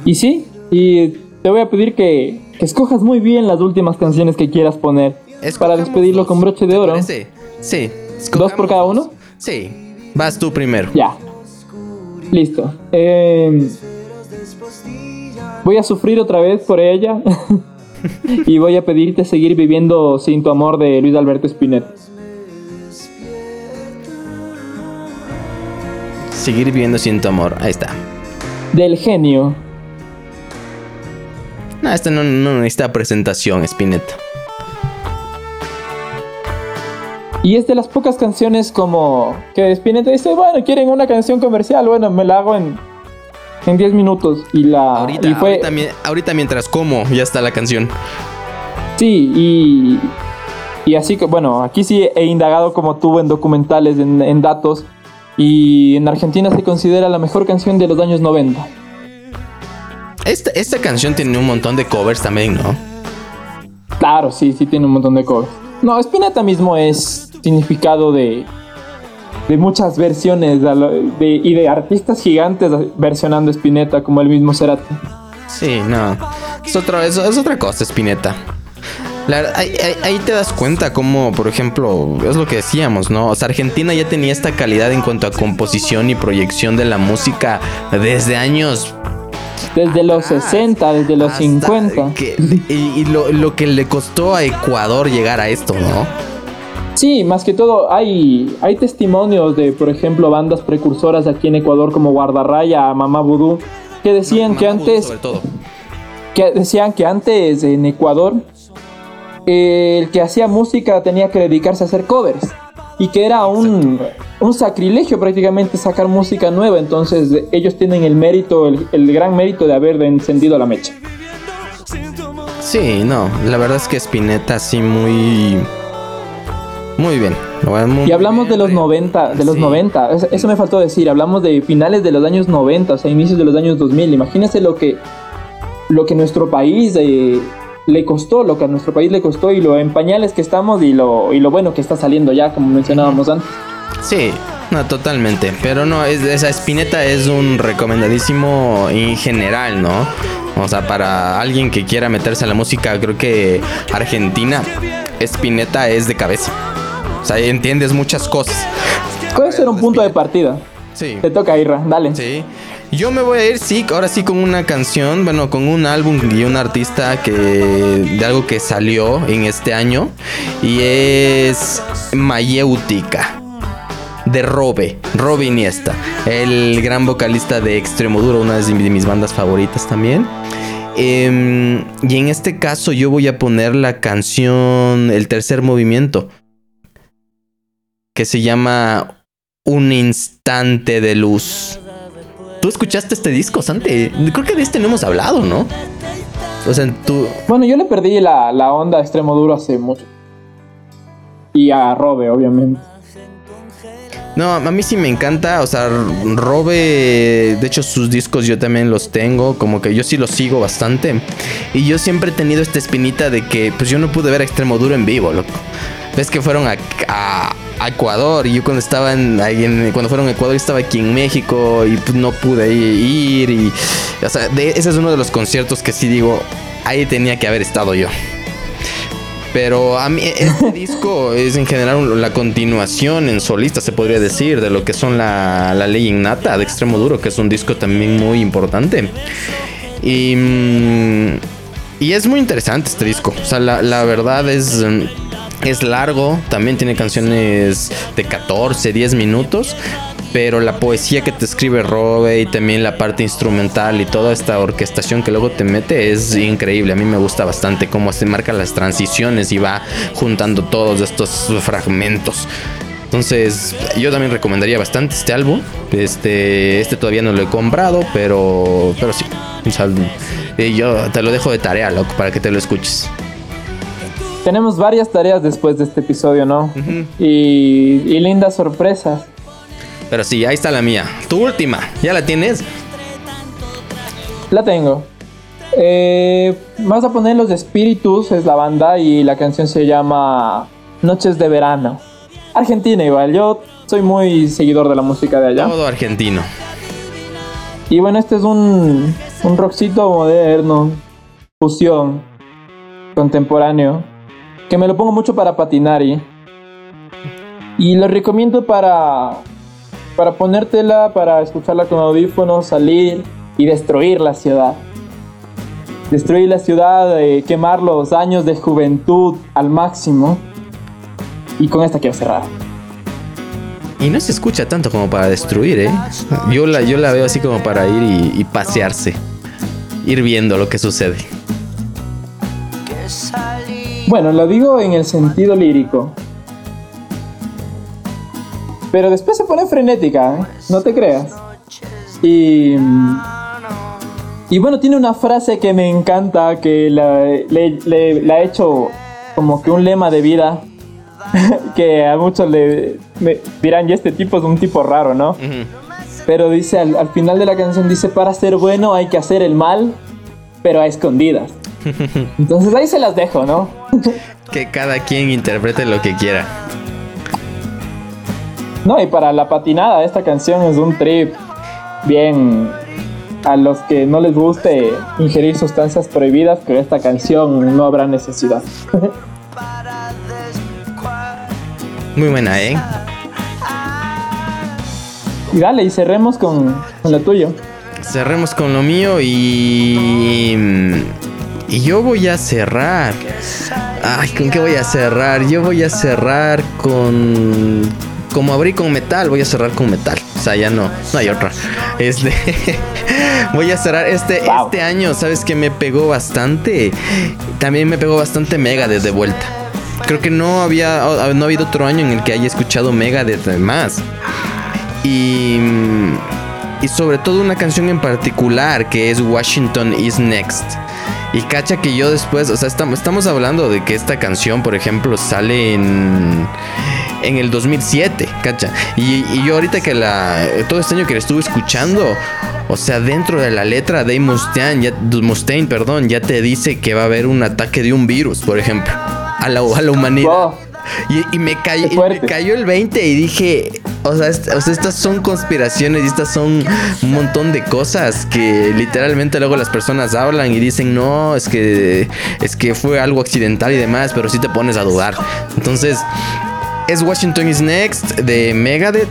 Y sí, y te voy a pedir que, que escojas muy bien las últimas canciones que quieras poner para Escojamos despedirlo dos, con broche de ¿te oro. parece? Sí. ¿Dos por cada uno? Sí. Vas tú primero. Ya. Listo. Eh, voy a sufrir otra vez por ella. y voy a pedirte seguir viviendo sin tu amor de Luis Alberto Spinetta. Seguir viviendo sin tu amor. Ahí está. Del genio. No, esta no, no necesita presentación, Spinetta. Y es de las pocas canciones como que Spinetta dice, bueno, quieren una canción comercial, bueno, me la hago en en 10 minutos y la Ahorita, y fue ahorita, ahorita mientras como, ya está la canción. sí y y así que bueno, aquí sí he indagado como tú en documentales, en, en datos y en Argentina se considera la mejor canción de los años 90. Esta, esta canción tiene un montón de covers también, ¿no? Claro, sí, sí tiene un montón de covers. No, Spinetta mismo es significado de, de muchas versiones de- y de artistas gigantes versionando Spinetta como el mismo Cerati. Sí, no. Es, otro, es, es otra cosa, Spinetta. La ahí- ahí te das cuenta como, por ejemplo, es lo que decíamos, ¿no? O sea, Argentina ya tenía esta calidad en cuanto a composición y proyección de la música desde años Desde los 60, desde los hasta 50. que- y y lo, lo que le costó a Ecuador llegar a esto, ¿no? Sí, más que todo hay, hay testimonios de, por ejemplo, bandas precursoras aquí en Ecuador como Guardarraya, Mamá Vudú, que decían que antes Sobre todo. que decían que antes en Ecuador el que hacía música tenía que dedicarse a hacer covers y que era un, un sacrilegio prácticamente sacar música nueva, entonces ellos tienen el mérito, el, el gran mérito de haber encendido la mecha. Sí, no, la verdad es que Spinetta sí muy... Muy bien. muy Y hablamos de los bien. 90, de los Sí. 90, es- eso me faltó decir, hablamos de finales de los años 90, o sea, inicios de los años 2000. Imagínense lo que, lo que nuestro país eh, le costó, lo que a nuestro país le costó y lo en pañales que estamos y lo, y lo bueno que está saliendo ya, como mencionábamos antes. Sí, no, totalmente. Pero no, es, esa Spinetta es un recomendadísimo en general, ¿no? O sea, para alguien que quiera meterse a la música, creo que Argentina, Spinetta es de cabeza. O sea, entiendes muchas cosas. Puede ser un punto de partida. Sí. Te toca, Irra, dale. Sí. Yo me voy a ir, sí, ahora sí con una canción, bueno, con un álbum y un artista que de algo que salió en este año y es Mayéutica de Robe, Robe Iniesta, el gran vocalista de Extremoduro, una de mis bandas favoritas también. Em, y en este caso yo voy a poner la canción El tercer movimiento, que se llama Un instante de luz. ¿Tú escuchaste este disco, Sante? Creo que de este no hemos hablado, ¿no? O sea, tú... Bueno, yo le perdí la, la onda a extremo duro hace mucho. Y a Robe, obviamente. No, a mí sí me encanta, o sea, Robe, de hecho sus discos yo también los tengo, como que yo sí los sigo bastante. Y yo siempre he tenido esta espinita de que pues yo no pude ver a Extremo Duro en vivo, loco. Ves que fueron a, Ecuador y yo cuando estaba en, cuando fueron a Ecuador estaba aquí en México y pues no pude ir y o sea, ese es uno de los conciertos que sí digo, ahí tenía que haber estado yo. Pero a mí este disco es en general la continuación en solista, se podría decir, de lo que son la, la ley innata de Extremo Duro, que es un disco también muy importante. Y, mm, y es muy interesante este disco. O sea, la, la verdad es, es largo, también tiene canciones de 14, 10 minutos. Pero la poesía que te escribe Robe y también la parte instrumental y toda esta orquestación que luego te mete es increíble. A mí me gusta bastante cómo se marcan las transiciones y va juntando todos estos fragmentos. Entonces, yo también recomendaría bastante este álbum. Este, este todavía no lo he comprado, pero, pero sí. O sea, yo te lo dejo de tarea, loco, para que te lo escuches. Tenemos varias tareas después de este episodio, ¿no? y, y lindas sorpresas. Pero sí, ahí está la mía. Tu última, ¿ya la tienes? La tengo. Eh, vamos a poner Los Espíritus, es la banda, y la canción se llama Noches de Verano. Argentina igual, yo soy muy seguidor de la música de allá. Todo argentino. Y bueno, este es un, un rockcito moderno, fusión, contemporáneo, que me lo pongo mucho para patinar y, y lo recomiendo para, para ponértela, para escucharla con audífonos, salir y destruir la ciudad. Destruir la ciudad, eh, quemar los años de juventud al máximo. Y con esta quiero cerrar. Y no se escucha tanto como para destruir, ¿eh? Yo la, yo la veo así como para ir y, y pasearse. Ir viendo lo que sucede. Bueno, lo digo en el sentido lírico. Pero después se pone frenética, ¿eh? no te creas. Y, y bueno, tiene una frase que me encanta, que la, le, le- la he hecho como que un lema de vida. que a muchos le me dirán, y este tipo es un tipo raro, ¿no? Pero dice, al, al final de la canción dice, para ser bueno hay que hacer el mal, pero a escondidas. Entonces ahí se las dejo, ¿no? Que cada quien interprete lo que quiera. No, y para la patinada, esta canción es un trip bien a los que no les guste ingerir sustancias prohibidas, pero esta canción no habrá necesidad. Muy buena, ¿eh? y dale, y cerremos con, con lo tuyo. Cerremos con lo mío y. Y yo voy a cerrar. Ay, ¿con qué voy a cerrar? Yo voy a cerrar con. Como abrí con metal, voy a cerrar con metal. O sea, ya no, no hay otra. Este. voy a cerrar este, Wow. este año, ¿sabes que me pegó bastante? También me pegó bastante Mega desde vuelta. Creo que no había. No ha habido otro año en el que haya escuchado Mega desde más. Y. y sobre todo una canción en particular que es Washington is Next. Y cacha que yo después, o sea, estamos, estamos hablando de que esta canción, por ejemplo, sale en, en el 2007, cacha. Y, y yo ahorita que la, todo este año que la estuve escuchando, o sea, dentro de la letra Dave Mustaine, ya, Mustaine, perdón, ya te dice que va a haber un ataque de un virus, por ejemplo, a la, a la humanidad. Wow. Y, y me, cayó, y me cayó el 20 y dije, o sea, est- o sea, estas son conspiraciones y estas son un montón de cosas que literalmente luego las personas hablan y dicen, no, es que, es que fue algo accidental y demás, pero sí te pones a dudar. Entonces, es Washington is Next de Megadeth.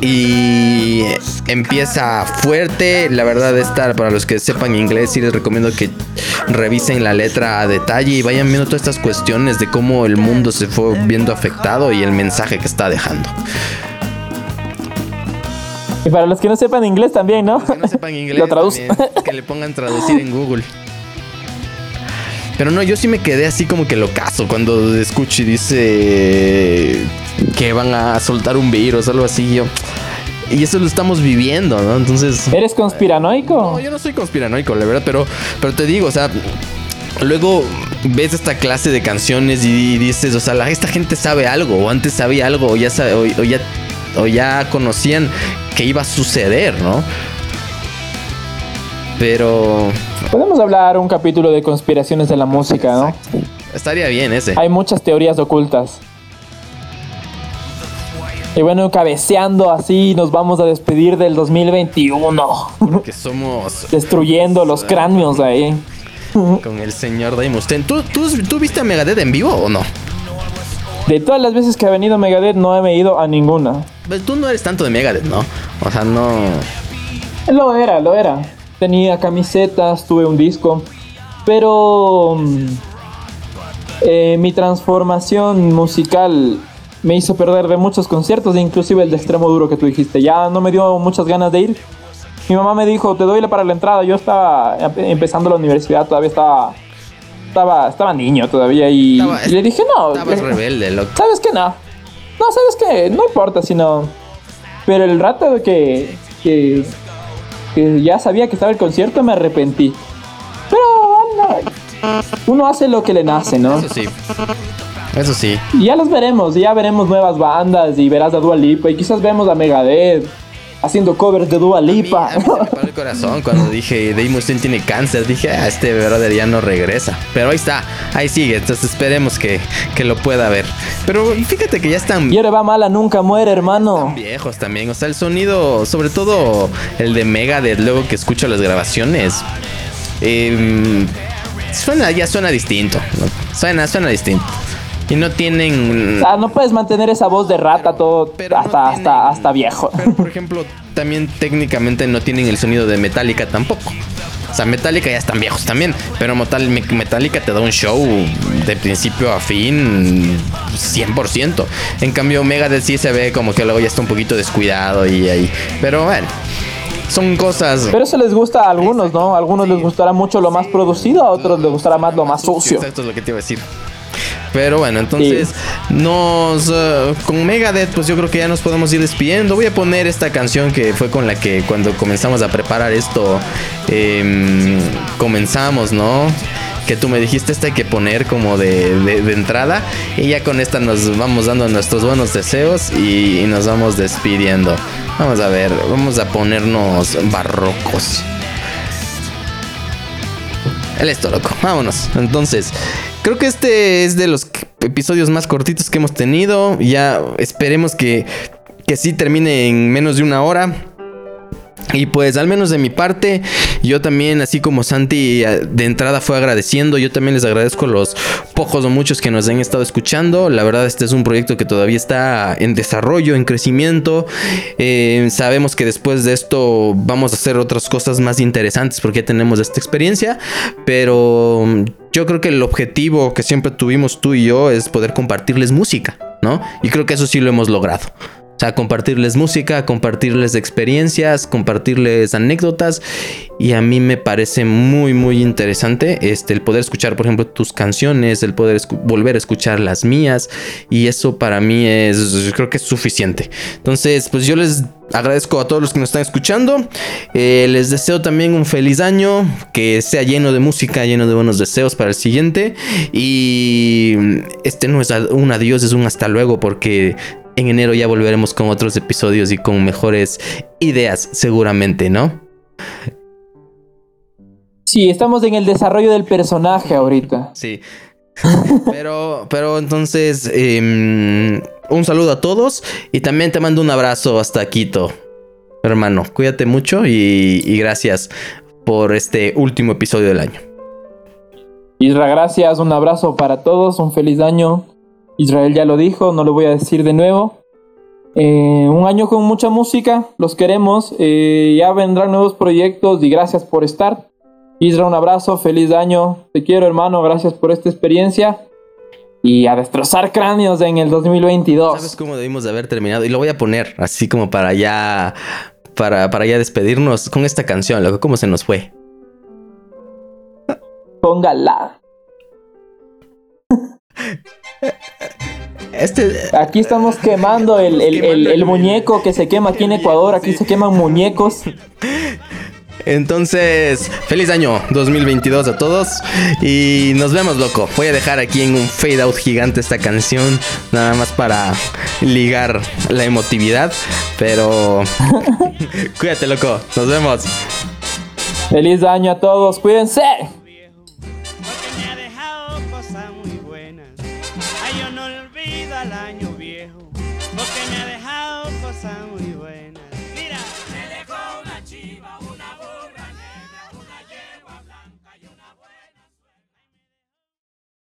Y empieza fuerte. La verdad, esta, para los que sepan inglés, sí les recomiendo que revisen la letra a detalle y vayan viendo todas estas cuestiones de cómo el mundo se fue viendo afectado y el mensaje que está dejando. Y para los que no sepan inglés también, ¿no? Que no sepan inglés, Lo también, que le pongan traducir en Google. Pero no, yo sí me quedé así como que lo caso cuando escucho y dice que van a soltar un virus, algo así. Yo, y eso lo estamos viviendo, ¿no? Entonces. ¿Eres conspiranoico? No, yo no soy conspiranoico, la verdad, pero, pero te digo, o sea, luego ves esta clase de canciones y dices, o sea, la- esta gente sabe algo, o antes sabía algo, o ya, sabe- o, o ya, o ya conocían que iba a suceder, ¿no? Pero Podemos hablar un capítulo de conspiraciones de la música, ¿no? estaría bien ese. Hay muchas teorías ocultas. Y bueno, cabeceando así, nos vamos a despedir del 2021. Que somos Destruyendo los cráneos ahí. con el señor Dave Mustaine. ¿Tú, tú, tú viste a Megadeth en vivo o no? De todas las veces que ha venido Megadeth, no he ido a ninguna. Pues tú no eres tanto de Megadeth, ¿no? O sea, no. Lo era, lo era. Tenía camisetas, tuve un disco. Pero mm, eh, mi transformación musical me hizo perder de muchos conciertos, inclusive el de extremo duro que tú dijiste. Ya no me dio muchas ganas de ir. Mi mamá me dijo, te doy la para la entrada. Yo estaba empe- empezando la universidad, todavía estaba, estaba, estaba niño todavía y, Estaba- y le dije, no. Estabas eh, rebelde, loco. ¿Sabes qué? No. No, ¿sabes qué? No importa, sino... Pero el rato de que, que, que ya sabía que estaba el concierto me arrepentí. Pero no, uno hace lo que le nace, ¿no? Eso sí. Eso sí. Y ya los veremos, ya veremos nuevas bandas y verás a Dua Lipa y quizás vemos a Megadeth haciendo covers de Dua Lipa. A mí se me paró el corazón cuando dije Mustaine tiene cáncer. Dije, ah, este brother ya no regresa. Pero ahí está, ahí sigue. Entonces esperemos que, que lo pueda ver. Pero fíjate que ya están ahora va mala, nunca muere, hermano. viejos también. O sea, el sonido, sobre todo el de Megadeth, luego que escucho las grabaciones, em, suena, ya suena distinto. ¿no? Suena, suena distinto. Y no tienen. O sea, no puedes mantener esa voz de rata todo Pero no hasta, tienen- hasta, hasta viejo. Pero, por ejemplo, también técnicamente no tienen el sonido de Metallica tampoco. O sea, Metallica ya están viejos también. Pero Metal- Me- Metallica te da un show de principio a fin 100%. En cambio, Megadeth sí se ve como que luego ya está un poquito descuidado y ahí. Pero bueno, son cosas. Pero eso les gusta a algunos, ¿no? A algunos les gustará mucho lo más producido, a otros les gustará más lo más sucio. Esto es lo que te iba a decir. Pero bueno, entonces nos eh, con Megadeth, pues yo creo que ya nos podemos ir despidiendo. Voy a poner esta canción que fue con la que cuando comenzamos a preparar esto em, comenzamos, ¿no? Que tú me dijiste esta hay que poner como de, de- de entrada. Y ya con esta nos vamos dando nuestros buenos deseos y, y nos vamos despidiendo. Vamos a ver, vamos a ponernos barrocos. El esto, loco. Vámonos. Entonces, creo que este es de los episodios más cortitos que hemos tenido. Ya esperemos que, que sí termine en menos de una hora. Y pues al menos de mi parte, yo también, así como Santi de entrada fue agradeciendo, yo también les agradezco los pocos o muchos que nos han estado escuchando. La verdad, este es un proyecto que todavía está en desarrollo, en crecimiento. Eh, sabemos que después de esto vamos a hacer otras cosas más interesantes porque ya tenemos esta experiencia. Pero mm, yo creo que el objetivo que siempre tuvimos tú y yo es poder compartirles música, ¿no? Y creo que eso sí lo hemos logrado. O sea, compartirles música, compartirles experiencias, compartirles anécdotas. Y a mí me parece muy, muy interesante este, el poder escuchar, por ejemplo, tus canciones, el poder volver a escuchar las mías. Y eso para mí es, creo que es suficiente. Entonces, pues yo les agradezco a todos los que nos están escuchando. Eh, les deseo también un feliz año, que sea lleno de música, lleno de buenos deseos para el siguiente. Y este no es un adiós, es un hasta luego, porque en enero ya volveremos con otros episodios y con mejores ideas, seguramente, ¿no? Sí, estamos en el desarrollo del personaje ahorita. Sí. Pero, pero entonces, em, un saludo a todos y también te mando un abrazo hasta Quito. Hermano, cuídate mucho y, y gracias por este último episodio del año. Isra, gracias, un abrazo para todos, un feliz año Israel ya lo dijo, no lo voy a decir de nuevo. Eh, un año con mucha música, los queremos. Eh, ya vendrán nuevos proyectos y gracias por estar. Israel, un abrazo, feliz año. Te quiero, hermano, gracias por esta experiencia. Y a destrozar cráneos en el 2022. ¿Sabes cómo debimos de haber terminado? Y lo voy a poner así como para ya. Para, para ya despedirnos con esta canción, loco. ¿Cómo se nos fue? Póngala. Este... Aquí estamos quemando el, el, muñeco que se quema aquí en Ecuador. Aquí se queman muñecos. Entonces, feliz año 2022 a todos. Y nos vemos, loco. Voy a dejar aquí en un fade out gigante esta canción. Nada más para ligar la emotividad. Pero cuídate, loco. Nos vemos. Feliz año a todos. Cuídense.